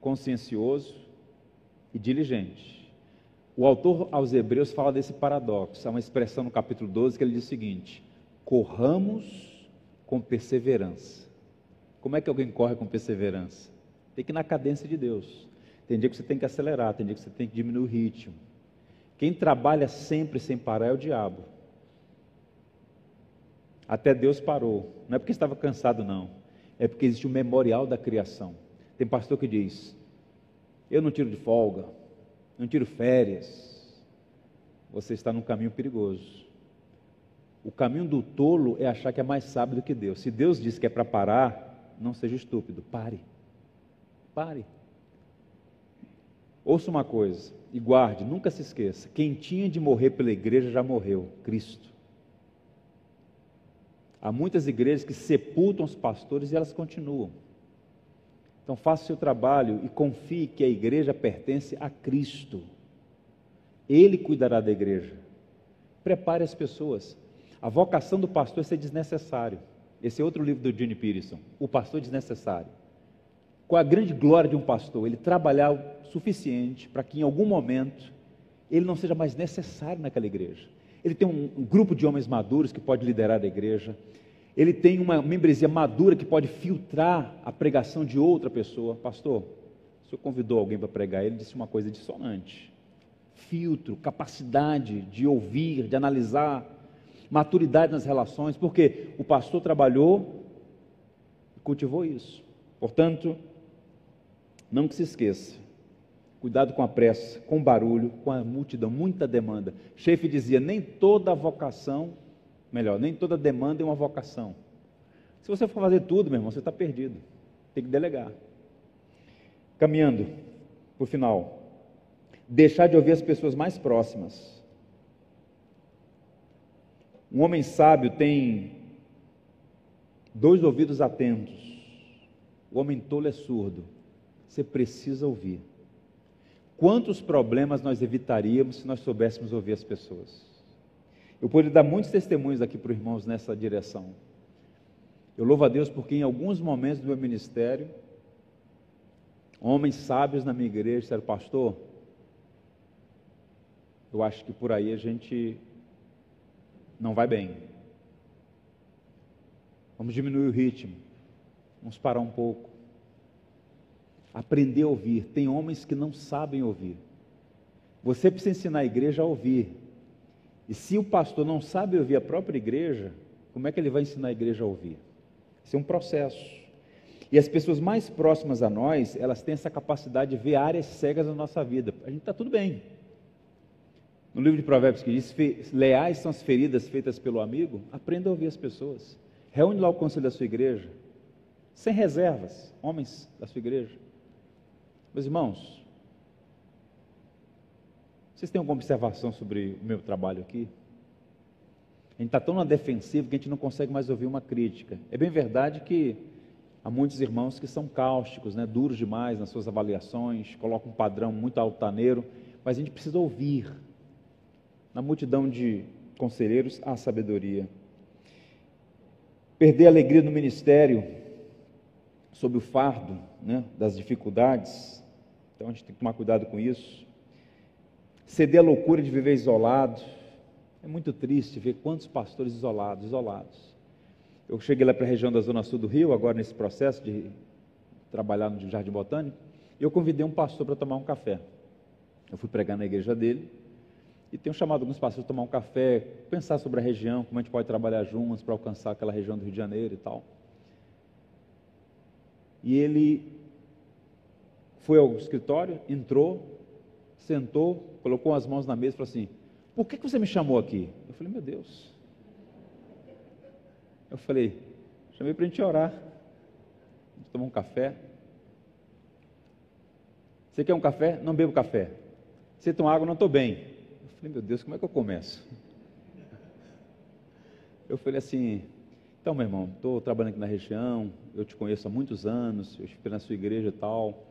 consciencioso e diligente. O autor aos Hebreus fala desse paradoxo. Há uma expressão no capítulo 12 que ele diz o seguinte: corramos com perseverança. Como é que alguém corre com perseverança? Tem que ir na cadência de Deus. Tem dia que você tem que acelerar, tem dia que você tem que diminuir o ritmo. Quem trabalha sempre sem parar é o diabo. Até Deus parou. Não é porque estava cansado, não. É porque existe um memorial da criação. Tem pastor que diz: Eu não tiro de folga, não tiro férias. Você está num caminho perigoso. O caminho do tolo é achar que é mais sábio do que Deus. Se Deus diz que é para parar, não seja estúpido. Pare. Pare. Ouça uma coisa e guarde, nunca se esqueça: quem tinha de morrer pela igreja já morreu Cristo. Há muitas igrejas que sepultam os pastores e elas continuam. Então faça o seu trabalho e confie que a igreja pertence a Cristo. Ele cuidará da igreja. Prepare as pessoas. A vocação do pastor é ser desnecessário. Esse é outro livro do Gene Peterson, O Pastor Desnecessário. Qual a grande glória de um pastor? Ele trabalhar o suficiente para que em algum momento ele não seja mais necessário naquela igreja. Ele tem um, um grupo de homens maduros que pode liderar a igreja. Ele tem uma membresia madura que pode filtrar a pregação de outra pessoa. Pastor, o senhor convidou alguém para pregar, ele disse uma coisa dissonante. Filtro, capacidade de ouvir, de analisar, maturidade nas relações, porque o pastor trabalhou e cultivou isso. Portanto, Não que se esqueça. Cuidado com a pressa, com o barulho, com a multidão, muita demanda. Chefe dizia: nem toda vocação, melhor, nem toda demanda é uma vocação. Se você for fazer tudo, meu irmão, você está perdido. Tem que delegar. Caminhando para o final. Deixar de ouvir as pessoas mais próximas. Um homem sábio tem dois ouvidos atentos. O homem tolo é surdo. Você precisa ouvir. Quantos problemas nós evitaríamos se nós soubéssemos ouvir as pessoas? Eu poderia dar muitos testemunhos aqui para os irmãos nessa direção. Eu louvo a Deus porque em alguns momentos do meu ministério, homens sábios na minha igreja disseram, pastor, eu acho que por aí a gente não vai bem. Vamos diminuir o ritmo. Vamos parar um pouco. Aprender a ouvir. Tem homens que não sabem ouvir. Você precisa ensinar a igreja a ouvir. E se o pastor não sabe ouvir a própria igreja, como é que ele vai ensinar a igreja a ouvir? Isso é um processo. E as pessoas mais próximas a nós, elas têm essa capacidade de ver áreas cegas na nossa vida. A gente está tudo bem. No livro de Provérbios que diz: leais são as feridas feitas pelo amigo, aprenda a ouvir as pessoas. Reúne lá o conselho da sua igreja, sem reservas, homens da sua igreja. Meus irmãos, vocês têm alguma observação sobre o meu trabalho aqui? A gente está tão na defensiva que a gente não consegue mais ouvir uma crítica. É bem verdade que há muitos irmãos que são cáusticos, né, duros demais nas suas avaliações, colocam um padrão muito altaneiro, mas a gente precisa ouvir. Na multidão de conselheiros, há sabedoria. Perder a alegria no ministério, sob o fardo né, das dificuldades, então a gente tem que tomar cuidado com isso. Ceder à loucura de viver isolado, é muito triste ver quantos pastores isolados, isolados. Eu cheguei lá para a região da Zona Sul do Rio, agora nesse processo de trabalhar no Jardim Botânico, e eu convidei um pastor para tomar um café. Eu fui pregar na igreja dele, e tenho chamado alguns pastores para tomar um café, pensar sobre a região, como a gente pode trabalhar juntos para alcançar aquela região do Rio de Janeiro e tal. E ele foi ao escritório, entrou, sentou, colocou as mãos na mesa e falou assim: Por que, você me chamou aqui? Eu falei: Meu Deus. Eu falei: Chamei para a gente orar. A gente tomar um café. Você quer um café? Não bebo café. Você toma água? Não estou bem. Falei, meu Deus, como é que eu começo? Eu falei assim, então, meu irmão, estou trabalhando aqui na região, eu te conheço há muitos anos, eu estive na sua igreja e tal,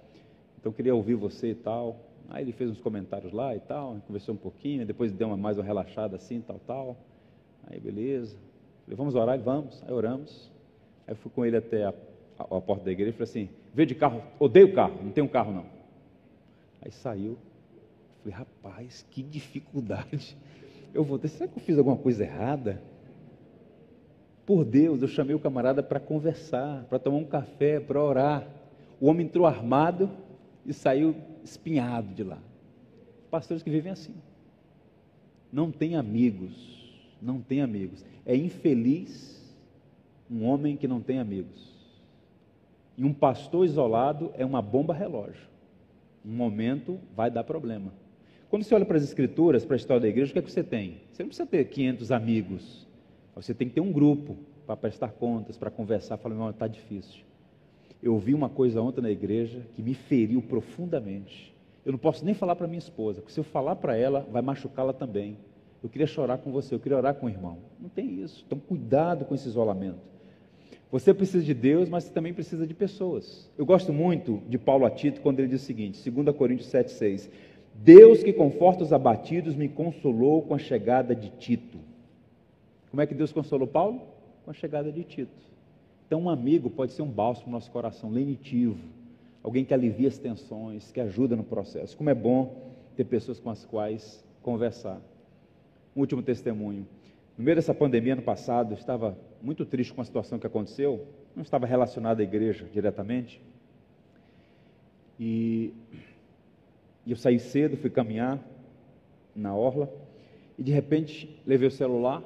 então queria ouvir você e tal. Aí ele fez uns comentários lá e tal, conversou um pouquinho, depois deu uma, mais uma relaxada assim, tal, tal. Aí, beleza. Falei, vamos orar? Ele, vamos. Aí oramos. Aí fui com ele até a, a, a porta da igreja e falei assim, veio de carro, odeio carro, não tenho carro não. Aí saiu, Falei, rapaz, que dificuldade. Eu vou ter, será que eu fiz alguma coisa errada? Por Deus, eu chamei o camarada para conversar, para tomar um café, para orar. O homem entrou armado e saiu espinhado de lá. Pastores que vivem assim. Não tem amigos, não tem amigos. É infeliz um homem que não tem amigos. E um pastor isolado é uma bomba relógio. Um momento vai dar problema. Quando você olha para as escrituras, para a história da igreja, o que é que você tem? Você não precisa ter 500 amigos. Você tem que ter um grupo para prestar contas, para conversar, falar, não, está difícil. Eu ouvi uma coisa ontem na igreja que me feriu profundamente. Eu não posso nem falar para minha esposa, porque se eu falar para ela, vai machucá-la também. Eu queria chorar com você, eu queria orar com o irmão. Não tem isso. Então, cuidado com esse isolamento. Você precisa de Deus, mas você também precisa de pessoas. Eu gosto muito de Paulo a Tito quando ele diz o seguinte, 2 Coríntios 7,6. Deus que conforta os abatidos me consolou com a chegada de Tito. Como é que Deus consolou Paulo? Com a chegada de Tito. Então, um amigo pode ser um bálsamo no nosso coração, lenitivo, alguém que alivia as tensões, que ajuda no processo. Como é bom ter pessoas com as quais conversar. Um último testemunho. No meio dessa pandemia, ano passado, eu estava muito triste com a situação que aconteceu, não estava relacionado à igreja diretamente. E e eu saí cedo, fui caminhar na orla, e de repente levei o celular,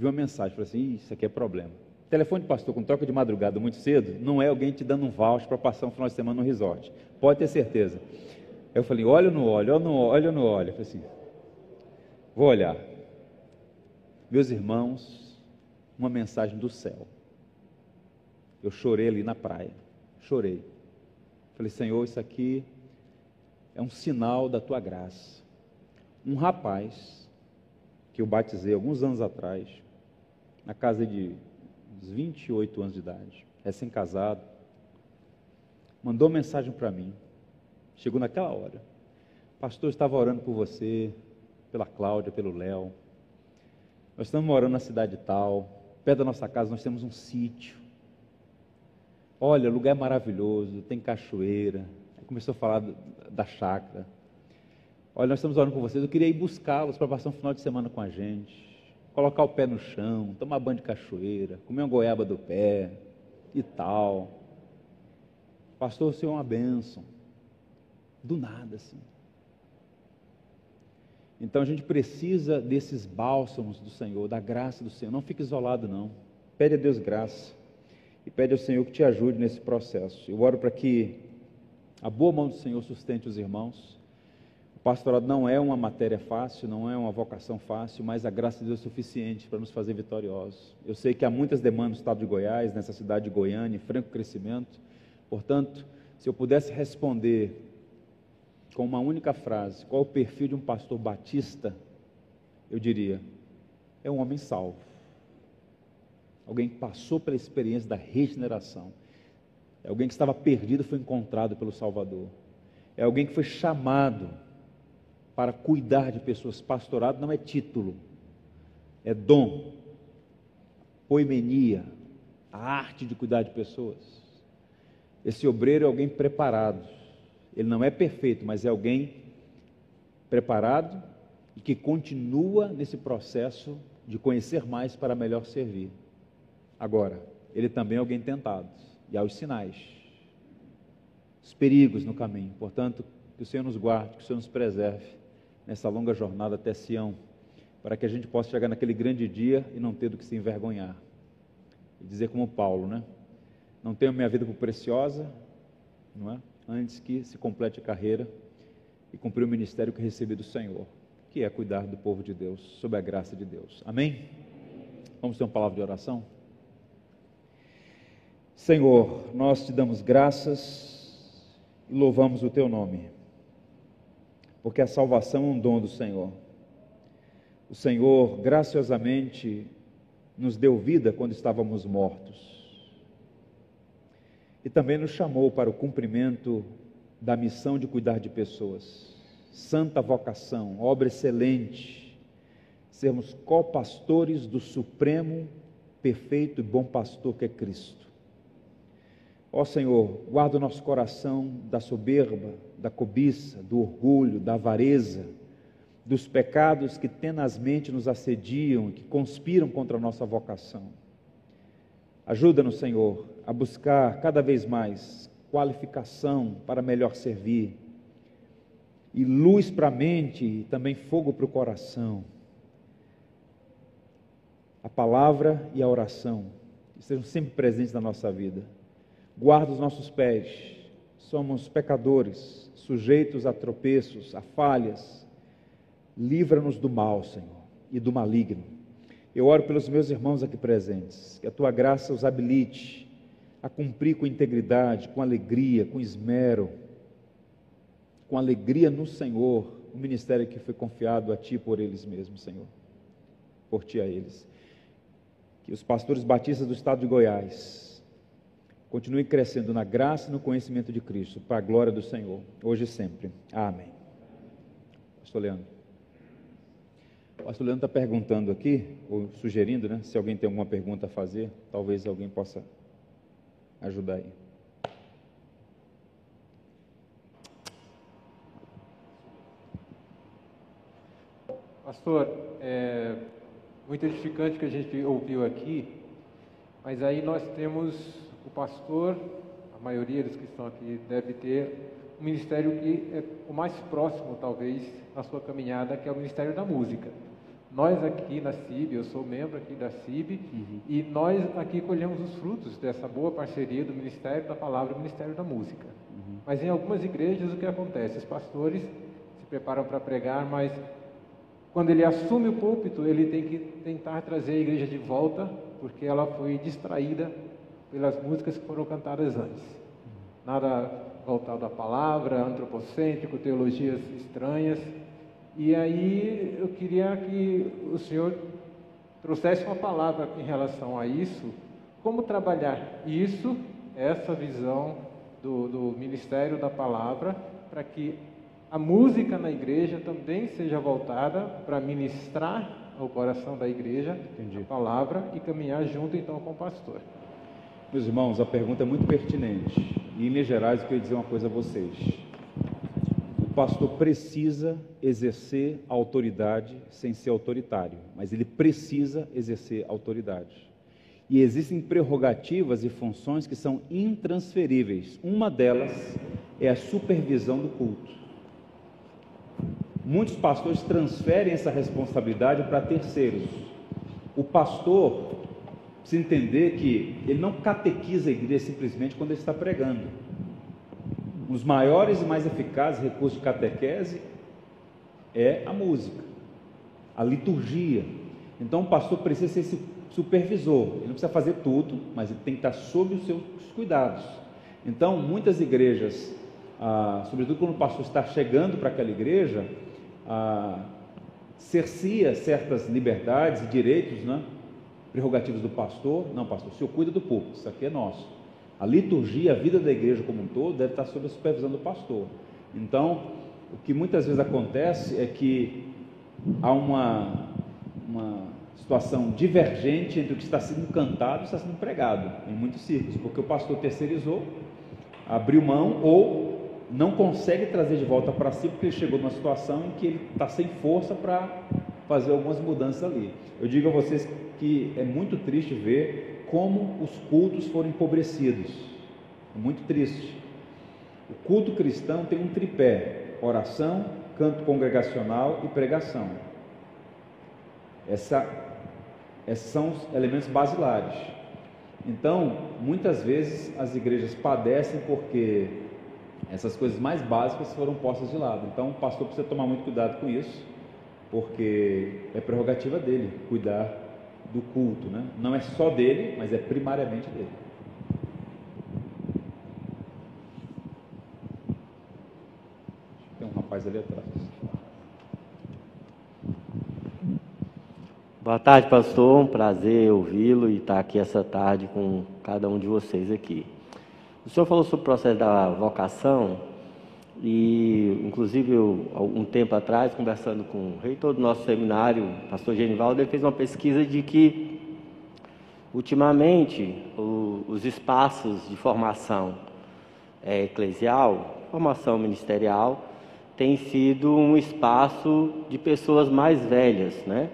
vi uma mensagem, falei assim, isso aqui é problema. Telefone de pastor com troca de madrugada muito cedo, não é alguém te dando um voucher para passar um final de semana no resort. Pode ter certeza. Eu falei, olha ou não olha, olha ou não olha, falei assim, vou olhar. Meus irmãos, uma mensagem do céu. Eu chorei ali na praia. Chorei. Falei, Senhor, isso aqui é um sinal da tua graça. Um rapaz que eu batizei alguns anos atrás, na casa de uns 28 anos de idade, recém-casado, mandou mensagem para mim. Chegou naquela hora. Pastor, estava orando por você, pela Cláudia, pelo Léo. Nós estamos morando na cidade tal, perto da nossa casa nós temos um sítio. Olha, o lugar é maravilhoso, tem cachoeira. Aí começou a falar da chácara. Olha, nós estamos orando com vocês. Eu queria ir buscá-los para passar um final de semana com a gente. Colocar o pé no chão, tomar banho de cachoeira, comer uma goiaba do pé e tal. Pastor, o Senhor é uma bênção. Do nada, assim. Então a gente precisa desses bálsamos do Senhor, da graça do Senhor. Não fique isolado, não. Pede a Deus graça e pede ao Senhor que te ajude nesse processo. Eu oro para que a boa mão do Senhor sustente os irmãos. O pastorado não é uma matéria fácil, não é uma vocação fácil, mas a graça de Deus é suficiente para nos fazer vitoriosos. Eu sei que há muitas demandas no estado de Goiás, nessa cidade de Goiânia, em franco crescimento. Portanto, se eu pudesse responder com uma única frase, qual o perfil de um pastor batista, eu diria: é um homem salvo alguém que passou pela experiência da regeneração. É alguém que estava perdido e foi encontrado pelo Salvador. É alguém que foi chamado para cuidar de pessoas. Pastorado não é título, é dom, poimenia, a arte de cuidar de pessoas. Esse obreiro é alguém preparado. Ele não é perfeito, mas é alguém preparado e que continua nesse processo de conhecer mais para melhor servir. Agora, ele também é alguém tentado, e há os sinais, os perigos no caminho. Portanto, que o Senhor nos guarde, que o Senhor nos preserve nessa longa jornada até Sião, para que a gente possa chegar naquele grande dia e não ter do que se envergonhar. E dizer como Paulo, né? Não tenho minha vida por preciosa, não é? Antes que se complete a carreira e cumprir o ministério que recebi do Senhor, que é cuidar do povo de Deus, sob a graça de Deus. Amém? Vamos ter uma palavra de oração? Senhor, nós te damos graças e louvamos o teu nome, porque a salvação é um dom do Senhor. O Senhor graciosamente nos deu vida quando estávamos mortos e também nos chamou para o cumprimento da missão de cuidar de pessoas. Santa vocação, obra excelente, sermos copastores do Supremo, perfeito e bom pastor que é Cristo. Ó Senhor, guarda o nosso coração da soberba, da cobiça, do orgulho, da avareza, dos pecados que tenazmente nos assediam, que conspiram contra a nossa vocação. Ajuda-nos, Senhor, a buscar cada vez mais qualificação para melhor servir, e luz para a mente e também fogo para o coração. A palavra e a oração estejam sempre presentes na nossa vida guarda os nossos pés. Somos pecadores, sujeitos a tropeços, a falhas. Livra-nos do mal, Senhor, e do maligno. Eu oro pelos meus irmãos aqui presentes, que a tua graça os habilite a cumprir com integridade, com alegria, com esmero, com alegria no Senhor, o ministério que foi confiado a ti por eles mesmos, Senhor, por ti a eles. Que os pastores batistas do estado de Goiás continue crescendo na graça e no conhecimento de Cristo, para a glória do Senhor, hoje e sempre. Amém. Pastor Leandro. O pastor Leandro está perguntando aqui, ou sugerindo, né, se alguém tem alguma pergunta a fazer, talvez alguém possa ajudar aí. Pastor, é muito edificante que a gente ouviu aqui, mas aí nós temos o pastor, a maioria dos que estão aqui, deve ter um ministério que é o mais próximo, talvez, na sua caminhada, que é o ministério da música. Nós aqui na CIB, eu sou membro aqui da CIB, uhum. e nós aqui colhemos os frutos dessa boa parceria do Ministério da Palavra e do Ministério da Música. Uhum. Mas em algumas igrejas o que acontece? Os pastores se preparam para pregar, mas quando ele assume o púlpito, ele tem que tentar trazer a igreja de volta, porque ela foi distraída pelas músicas que foram cantadas antes. Nada voltado à palavra, antropocêntrico, teologias estranhas. E aí eu queria que o senhor trouxesse uma palavra em relação a isso, como trabalhar isso, essa visão do, do Ministério da Palavra, para que a música na igreja também seja voltada para ministrar ao coração da igreja Entendi. a palavra e caminhar junto então com o pastor. Meus irmãos, a pergunta é muito pertinente. E em Minas Gerais eu queria dizer uma coisa a vocês. O pastor precisa exercer autoridade sem ser autoritário, mas ele precisa exercer autoridade. E existem prerrogativas e funções que são intransferíveis. Uma delas é a supervisão do culto. Muitos pastores transferem essa responsabilidade para terceiros. O pastor precisa entender que ele não catequiza a igreja simplesmente quando ele está pregando. Os maiores e mais eficazes recursos de catequese é a música, a liturgia. Então o pastor precisa ser esse supervisor. Ele não precisa fazer tudo, mas ele tem que estar sob os seus cuidados. Então, muitas igrejas, ah, sobretudo quando o pastor está chegando para aquela igreja, ah, cercia certas liberdades e direitos, né? Prerrogativas do pastor. Não, pastor, o senhor cuida do público, isso aqui é nosso. A liturgia, a vida da igreja como um todo, deve estar sob a supervisão do pastor. Então, o que muitas vezes acontece é que há uma, uma situação divergente entre o que está sendo cantado e está sendo pregado em muitos círculos, porque o pastor terceirizou, abriu mão ou não consegue trazer de volta para si porque ele chegou numa situação em que ele está sem força para fazer algumas mudanças ali. Eu digo a vocês que é muito triste ver como os cultos foram empobrecidos. É muito triste. O culto cristão tem um tripé: oração, canto congregacional e pregação. Essa, esses são os elementos basilares. Então, muitas vezes as igrejas padecem porque essas coisas mais básicas foram postas de lado. Então, o pastor precisa tomar muito cuidado com isso, porque é prerrogativa dele cuidar do culto, né? Não é só dele, mas é primariamente dele. Tem um rapaz ali atrás. Boa tarde, pastor. Um prazer ouvi-lo e estar aqui essa tarde com cada um de vocês aqui. O senhor falou sobre o processo da vocação e, inclusive, eu, um tempo atrás, conversando com o reitor do nosso seminário, pastor Genivaldo, ele fez uma pesquisa de que, ultimamente, o, os espaços de formação é, eclesial, formação ministerial, tem sido um espaço de pessoas mais velhas, né?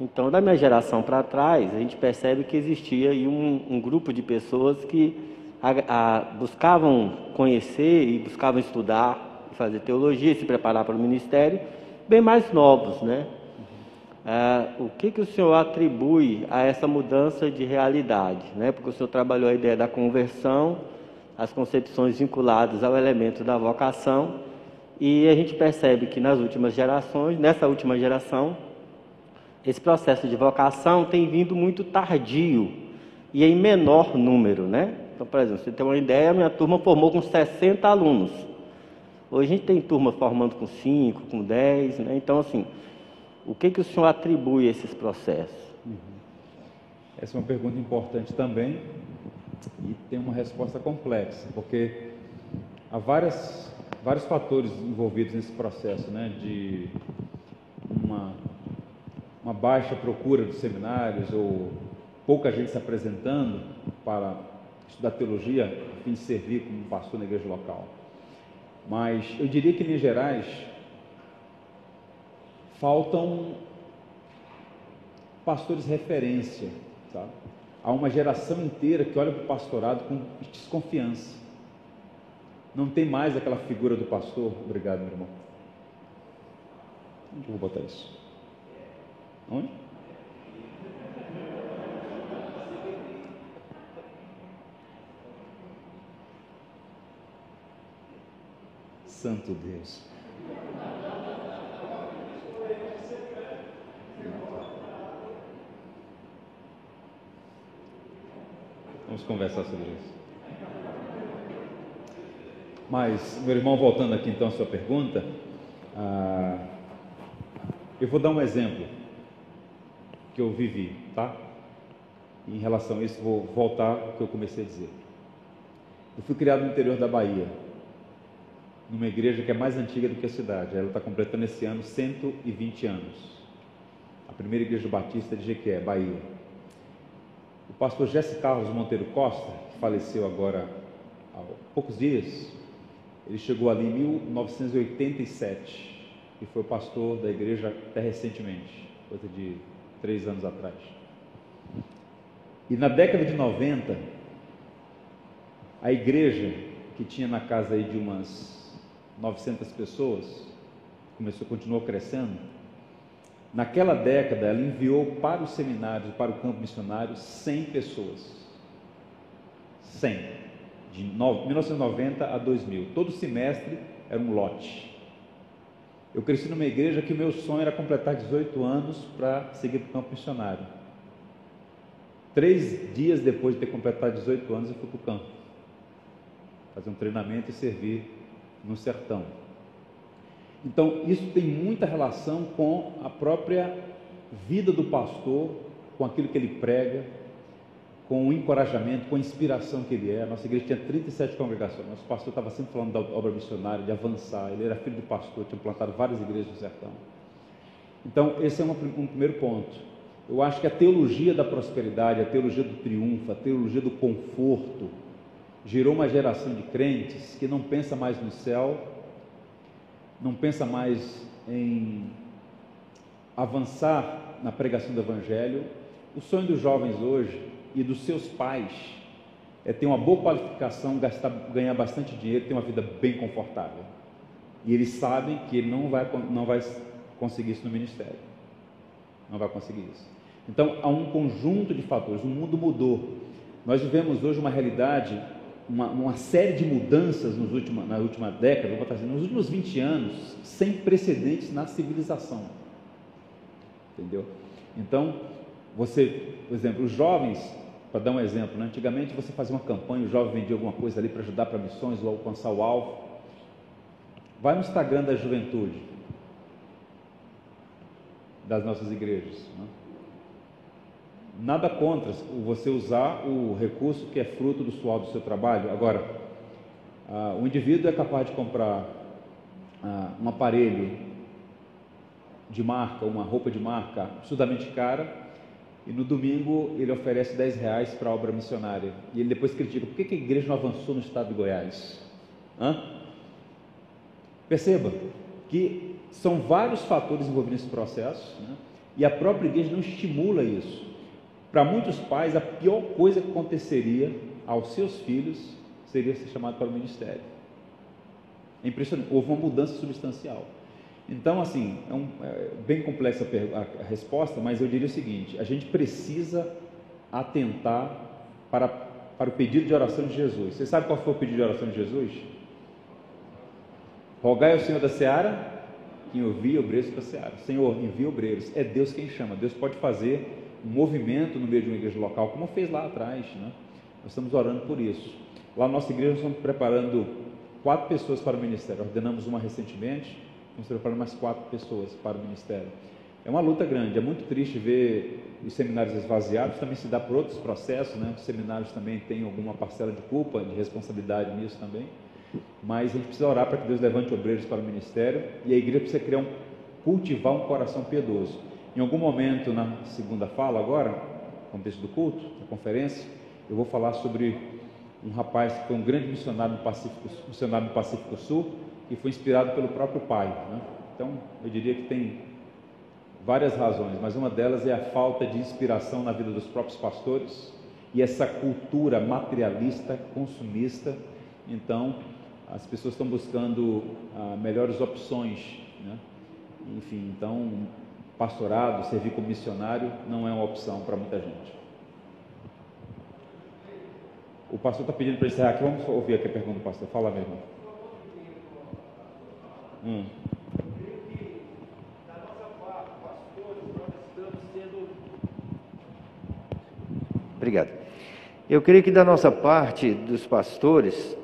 Então, da minha geração para trás, a gente percebe que existia aí um, um grupo de pessoas que a, a, buscavam conhecer e buscavam estudar, fazer teologia, se preparar para o ministério, bem mais novos, né? Ah, o que, que o senhor atribui a essa mudança de realidade? Né? Porque o senhor trabalhou a ideia da conversão, as concepções vinculadas ao elemento da vocação, e a gente percebe que nas últimas gerações, nessa última geração, esse processo de vocação tem vindo muito tardio e em menor número, né? Então, por exemplo, você tem uma ideia, minha turma formou com 60 alunos. Hoje a gente tem turma formando com 5, com 10, né? Então, assim, o que, que o senhor atribui a esses processos? Uhum. Essa é uma pergunta importante também e tem uma resposta complexa, porque há várias, vários fatores envolvidos nesse processo, né? De uma, uma baixa procura dos seminários ou pouca gente se apresentando para estudar teologia a fim de servir como pastor na igreja local. Mas eu diria que, em Minas Gerais, faltam pastores referência, sabe? Há uma geração inteira que olha para o pastorado com desconfiança. Não tem mais aquela figura do pastor. Obrigado, meu irmão. Onde eu vou botar isso? Onde? Santo Deus. Vamos conversar sobre isso. Mas, meu irmão, voltando aqui então à sua pergunta, ah, eu vou dar um exemplo que eu vivi, tá? Em relação a isso, vou voltar ao que eu comecei a dizer. Eu fui criado no interior da Bahia, numa igreja que é mais antiga do que a cidade. Ela está completando esse ano 120 anos. A primeira igreja batista de Jequié, Bahia. O pastor Jesse Carlos Monteiro Costa, que faleceu agora há poucos dias, ele chegou ali em 1987 e foi pastor da igreja até recentemente, coisa de três anos atrás. E na década de 90, a igreja, que tinha na casa aí de umas 900 pessoas, começou, continuou crescendo. Naquela década, ela enviou para os seminários, para o campo missionário, 100 pessoas. 100. De 1990 a 2000. Todo semestre era um lote. Eu cresci numa igreja que o meu sonho era completar 18 anos para seguir para o campo missionário. Três dias depois de ter completado 18 anos, eu fui para o campo. Fazer um treinamento e servir no sertão. Então, isso tem muita relação com a própria vida do pastor, com aquilo que ele prega, com o encorajamento, com a inspiração que ele é. Nossa igreja tinha 37 congregações. Nosso pastor estava sempre falando da obra missionária, de avançar. Ele era filho de pastor, tinha plantado várias igrejas no sertão. Então, esse é um, um primeiro ponto. Eu acho que a teologia da prosperidade, a teologia do triunfo, a teologia do conforto, gerou uma geração de crentes que não pensa mais no céu, não pensa mais em avançar na pregação do Evangelho. O sonho dos jovens hoje e dos seus pais é ter uma boa qualificação, gastar, ganhar bastante dinheiro, ter uma vida bem confortável. E eles sabem que ele não vai, não vai conseguir isso no ministério. Não vai conseguir isso. Então, há um conjunto de fatores. O mundo mudou. Nós vivemos hoje uma realidade uma, uma série de mudanças nos na última década, vou assim, nos últimos 20 anos, sem precedentes na civilização. Entendeu? Então, você, por exemplo, os jovens, para dar um exemplo, né? antigamente você fazia uma campanha, o jovem vendia alguma coisa ali para ajudar para missões ou alcançar o alvo. Vai no Instagram da juventude, das nossas igrejas. Né? Nada contra você usar o recurso que é fruto do suor do seu trabalho. Agora, ah, o indivíduo é capaz de comprar ah, um aparelho de marca, uma roupa de marca absurdamente cara, e no domingo ele oferece 10 reais para a obra missionária. E ele depois critica, por que, que a igreja não avançou no estado de Goiás? Hã? Perceba que são vários fatores envolvidos nesse processo, né? e a própria igreja não estimula isso. Para muitos pais, a pior coisa que aconteceria aos seus filhos seria ser chamado para o ministério. É impressionante, houve uma mudança substancial. Então, assim, é, um, é bem complexa a, a, resposta, mas eu diria o seguinte: a gente precisa atentar para, para o pedido de oração de Jesus. Você sabe qual foi o pedido de oração de Jesus? Rogai ao Senhor da seara que envie obreiros para a seara. Senhor, envia obreiros. É Deus quem chama. Deus pode fazer um movimento no meio de uma igreja local, como fez lá atrás. Né? Nós estamos orando por isso. Lá na nossa igreja, nós estamos preparando quatro pessoas para o ministério. Ordenamos uma recentemente, estamos preparando mais quatro pessoas para o ministério. É uma luta grande, é muito triste ver os seminários esvaziados, também se dá por outros processos, né? Os seminários também têm alguma parcela de culpa, de responsabilidade nisso também. Mas a gente precisa orar para que Deus levante obreiros para o ministério e a igreja precisa criar um, cultivar um coração piedoso. Em algum momento na segunda fala agora, no contexto do culto, da conferência, eu vou falar sobre um rapaz que foi um grande missionário no Pacífico, missionário no Pacífico Sul e foi inspirado pelo próprio pai. Né? Então, eu diria que tem várias razões, mas uma delas é a falta de inspiração na vida dos próprios pastores e essa cultura materialista, consumista. Então, as pessoas estão buscando ah, melhores opções, né? enfim, então pastorado, servir como missionário, não é uma opção para muita gente. O pastor está pedindo para encerrar aqui. Vamos ouvir aqui a pergunta do pastor. Fala mesmo. Hum. Obrigado. Eu creio que da nossa parte, dos pastores,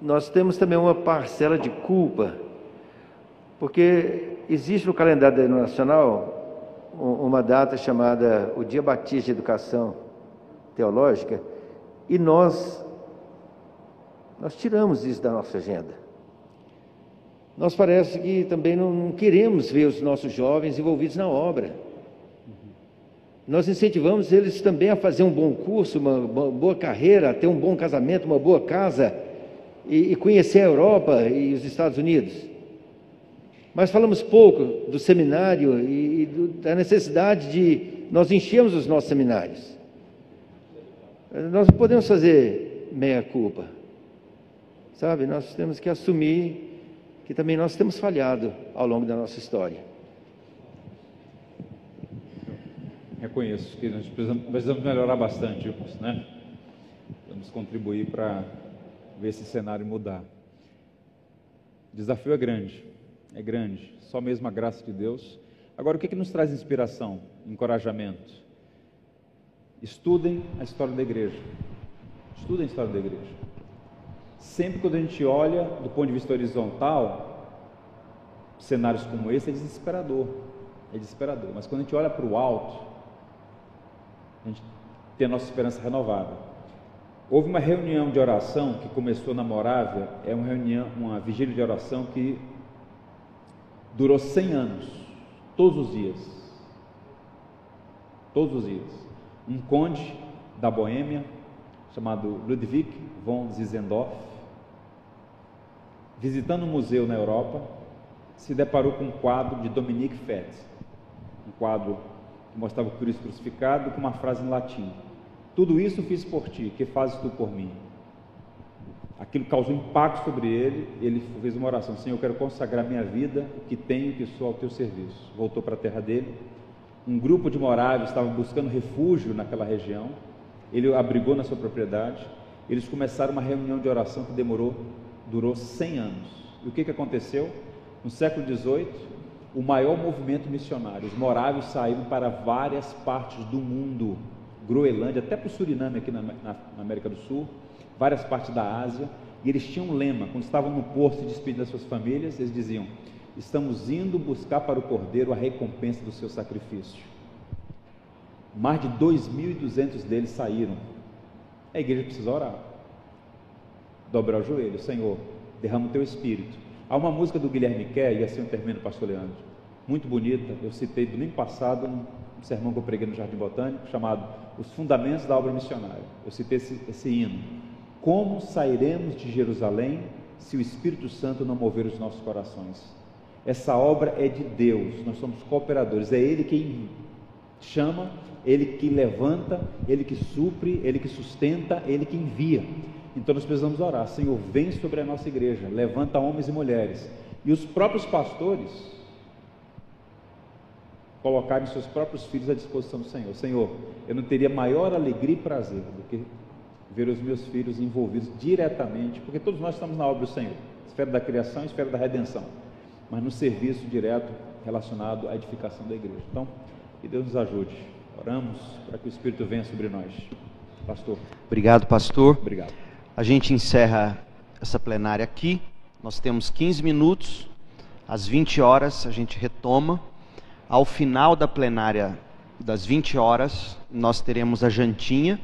nós temos também uma parcela de culpa, porque existe no calendário nacional uma data chamada o Dia Batista de Educação Teológica, e nós nós tiramos isso da nossa agenda. Nós parece que também não, queremos ver os nossos jovens envolvidos na obra. Nós incentivamos eles também a fazer um bom curso, uma, boa carreira, a ter um bom casamento, uma boa casa e conhecer a Europa e os Estados Unidos. Mas falamos pouco do seminário e, da necessidade de nós enchermos os nossos seminários. Nós não podemos fazer meia-culpa. Sabe, nós temos que assumir que também nós temos falhado ao longo da nossa história. Reconheço que nós precisamos, precisamos melhorar bastante, né? Vamos contribuir para ver esse cenário mudar. O desafio é grande, é grande. Só mesmo a graça de Deus. Agora, o que, que nos traz inspiração, encorajamento? Estudem a história da igreja. Estudem a história da igreja. Sempre quando a gente olha do ponto de vista horizontal, cenários como esse é desesperador. É desesperador. Mas quando a gente olha para o alto, a gente tem a nossa esperança renovada. Houve uma reunião de oração que começou na Morávia, é uma reunião, uma vigília de oração que durou 100 anos, todos os dias. Todos os dias um conde da Boêmia, chamado Ludwig von Zinzendorf, visitando um museu na Europa, se deparou com um quadro de Dominique Fett, um quadro que mostrava o Cristo crucificado com uma frase em latim: Tudo isso fiz por ti, que fazes tu por mim? Aquilo causou impacto sobre ele, ele fez uma oração: Senhor, eu quero consagrar minha vida, o que tenho, que sou ao teu serviço. Voltou para a terra dele, um grupo de moráveis estavam buscando refúgio naquela região. Ele abrigou na sua propriedade. Eles começaram uma reunião de oração que demorou, durou 100 anos. E o que, que aconteceu? No século XVIII, o maior movimento missionário. Os moráveis saíram para várias partes do mundo, Groenlândia, até para o Suriname aqui na, na, na América do Sul, várias partes da Ásia. E eles tinham um lema, quando estavam no porto se despedindo das suas famílias, eles diziam: estamos indo buscar para o Cordeiro a recompensa do seu sacrifício. Mais de 2.200 deles saíram. A igreja precisa orar. Dobrar o joelho, Senhor, derrama o teu espírito. Há uma música do Guilherme Kerr, e assim eu termino, pastor Leandro, muito bonita, eu citei domingo passado um sermão que eu preguei no Jardim Botânico, chamado Os Fundamentos da Obra Missionária. Eu citei esse, esse hino. Como sairemos de Jerusalém se o Espírito Santo não mover os nossos corações? Essa obra é de Deus, nós somos cooperadores, é Ele quem chama, Ele que levanta, Ele que supre, Ele que sustenta, Ele que envia. Então nós precisamos orar, Senhor, vem sobre a nossa igreja, levanta homens e mulheres. E os próprios pastores colocarem seus próprios filhos à disposição do Senhor. Senhor, eu não teria maior alegria e prazer do que ver os meus filhos envolvidos diretamente, porque todos nós estamos na obra do Senhor, esfera da criação esfera da redenção mas no serviço direto relacionado à edificação da igreja. Então, que Deus nos ajude. Oramos para que o Espírito venha sobre nós. Pastor. Obrigado, pastor. Obrigado. A gente encerra essa plenária aqui. Nós temos 15 minutos. Às 20 horas a gente retoma. Ao final da plenária das 20 horas, nós teremos a jantinha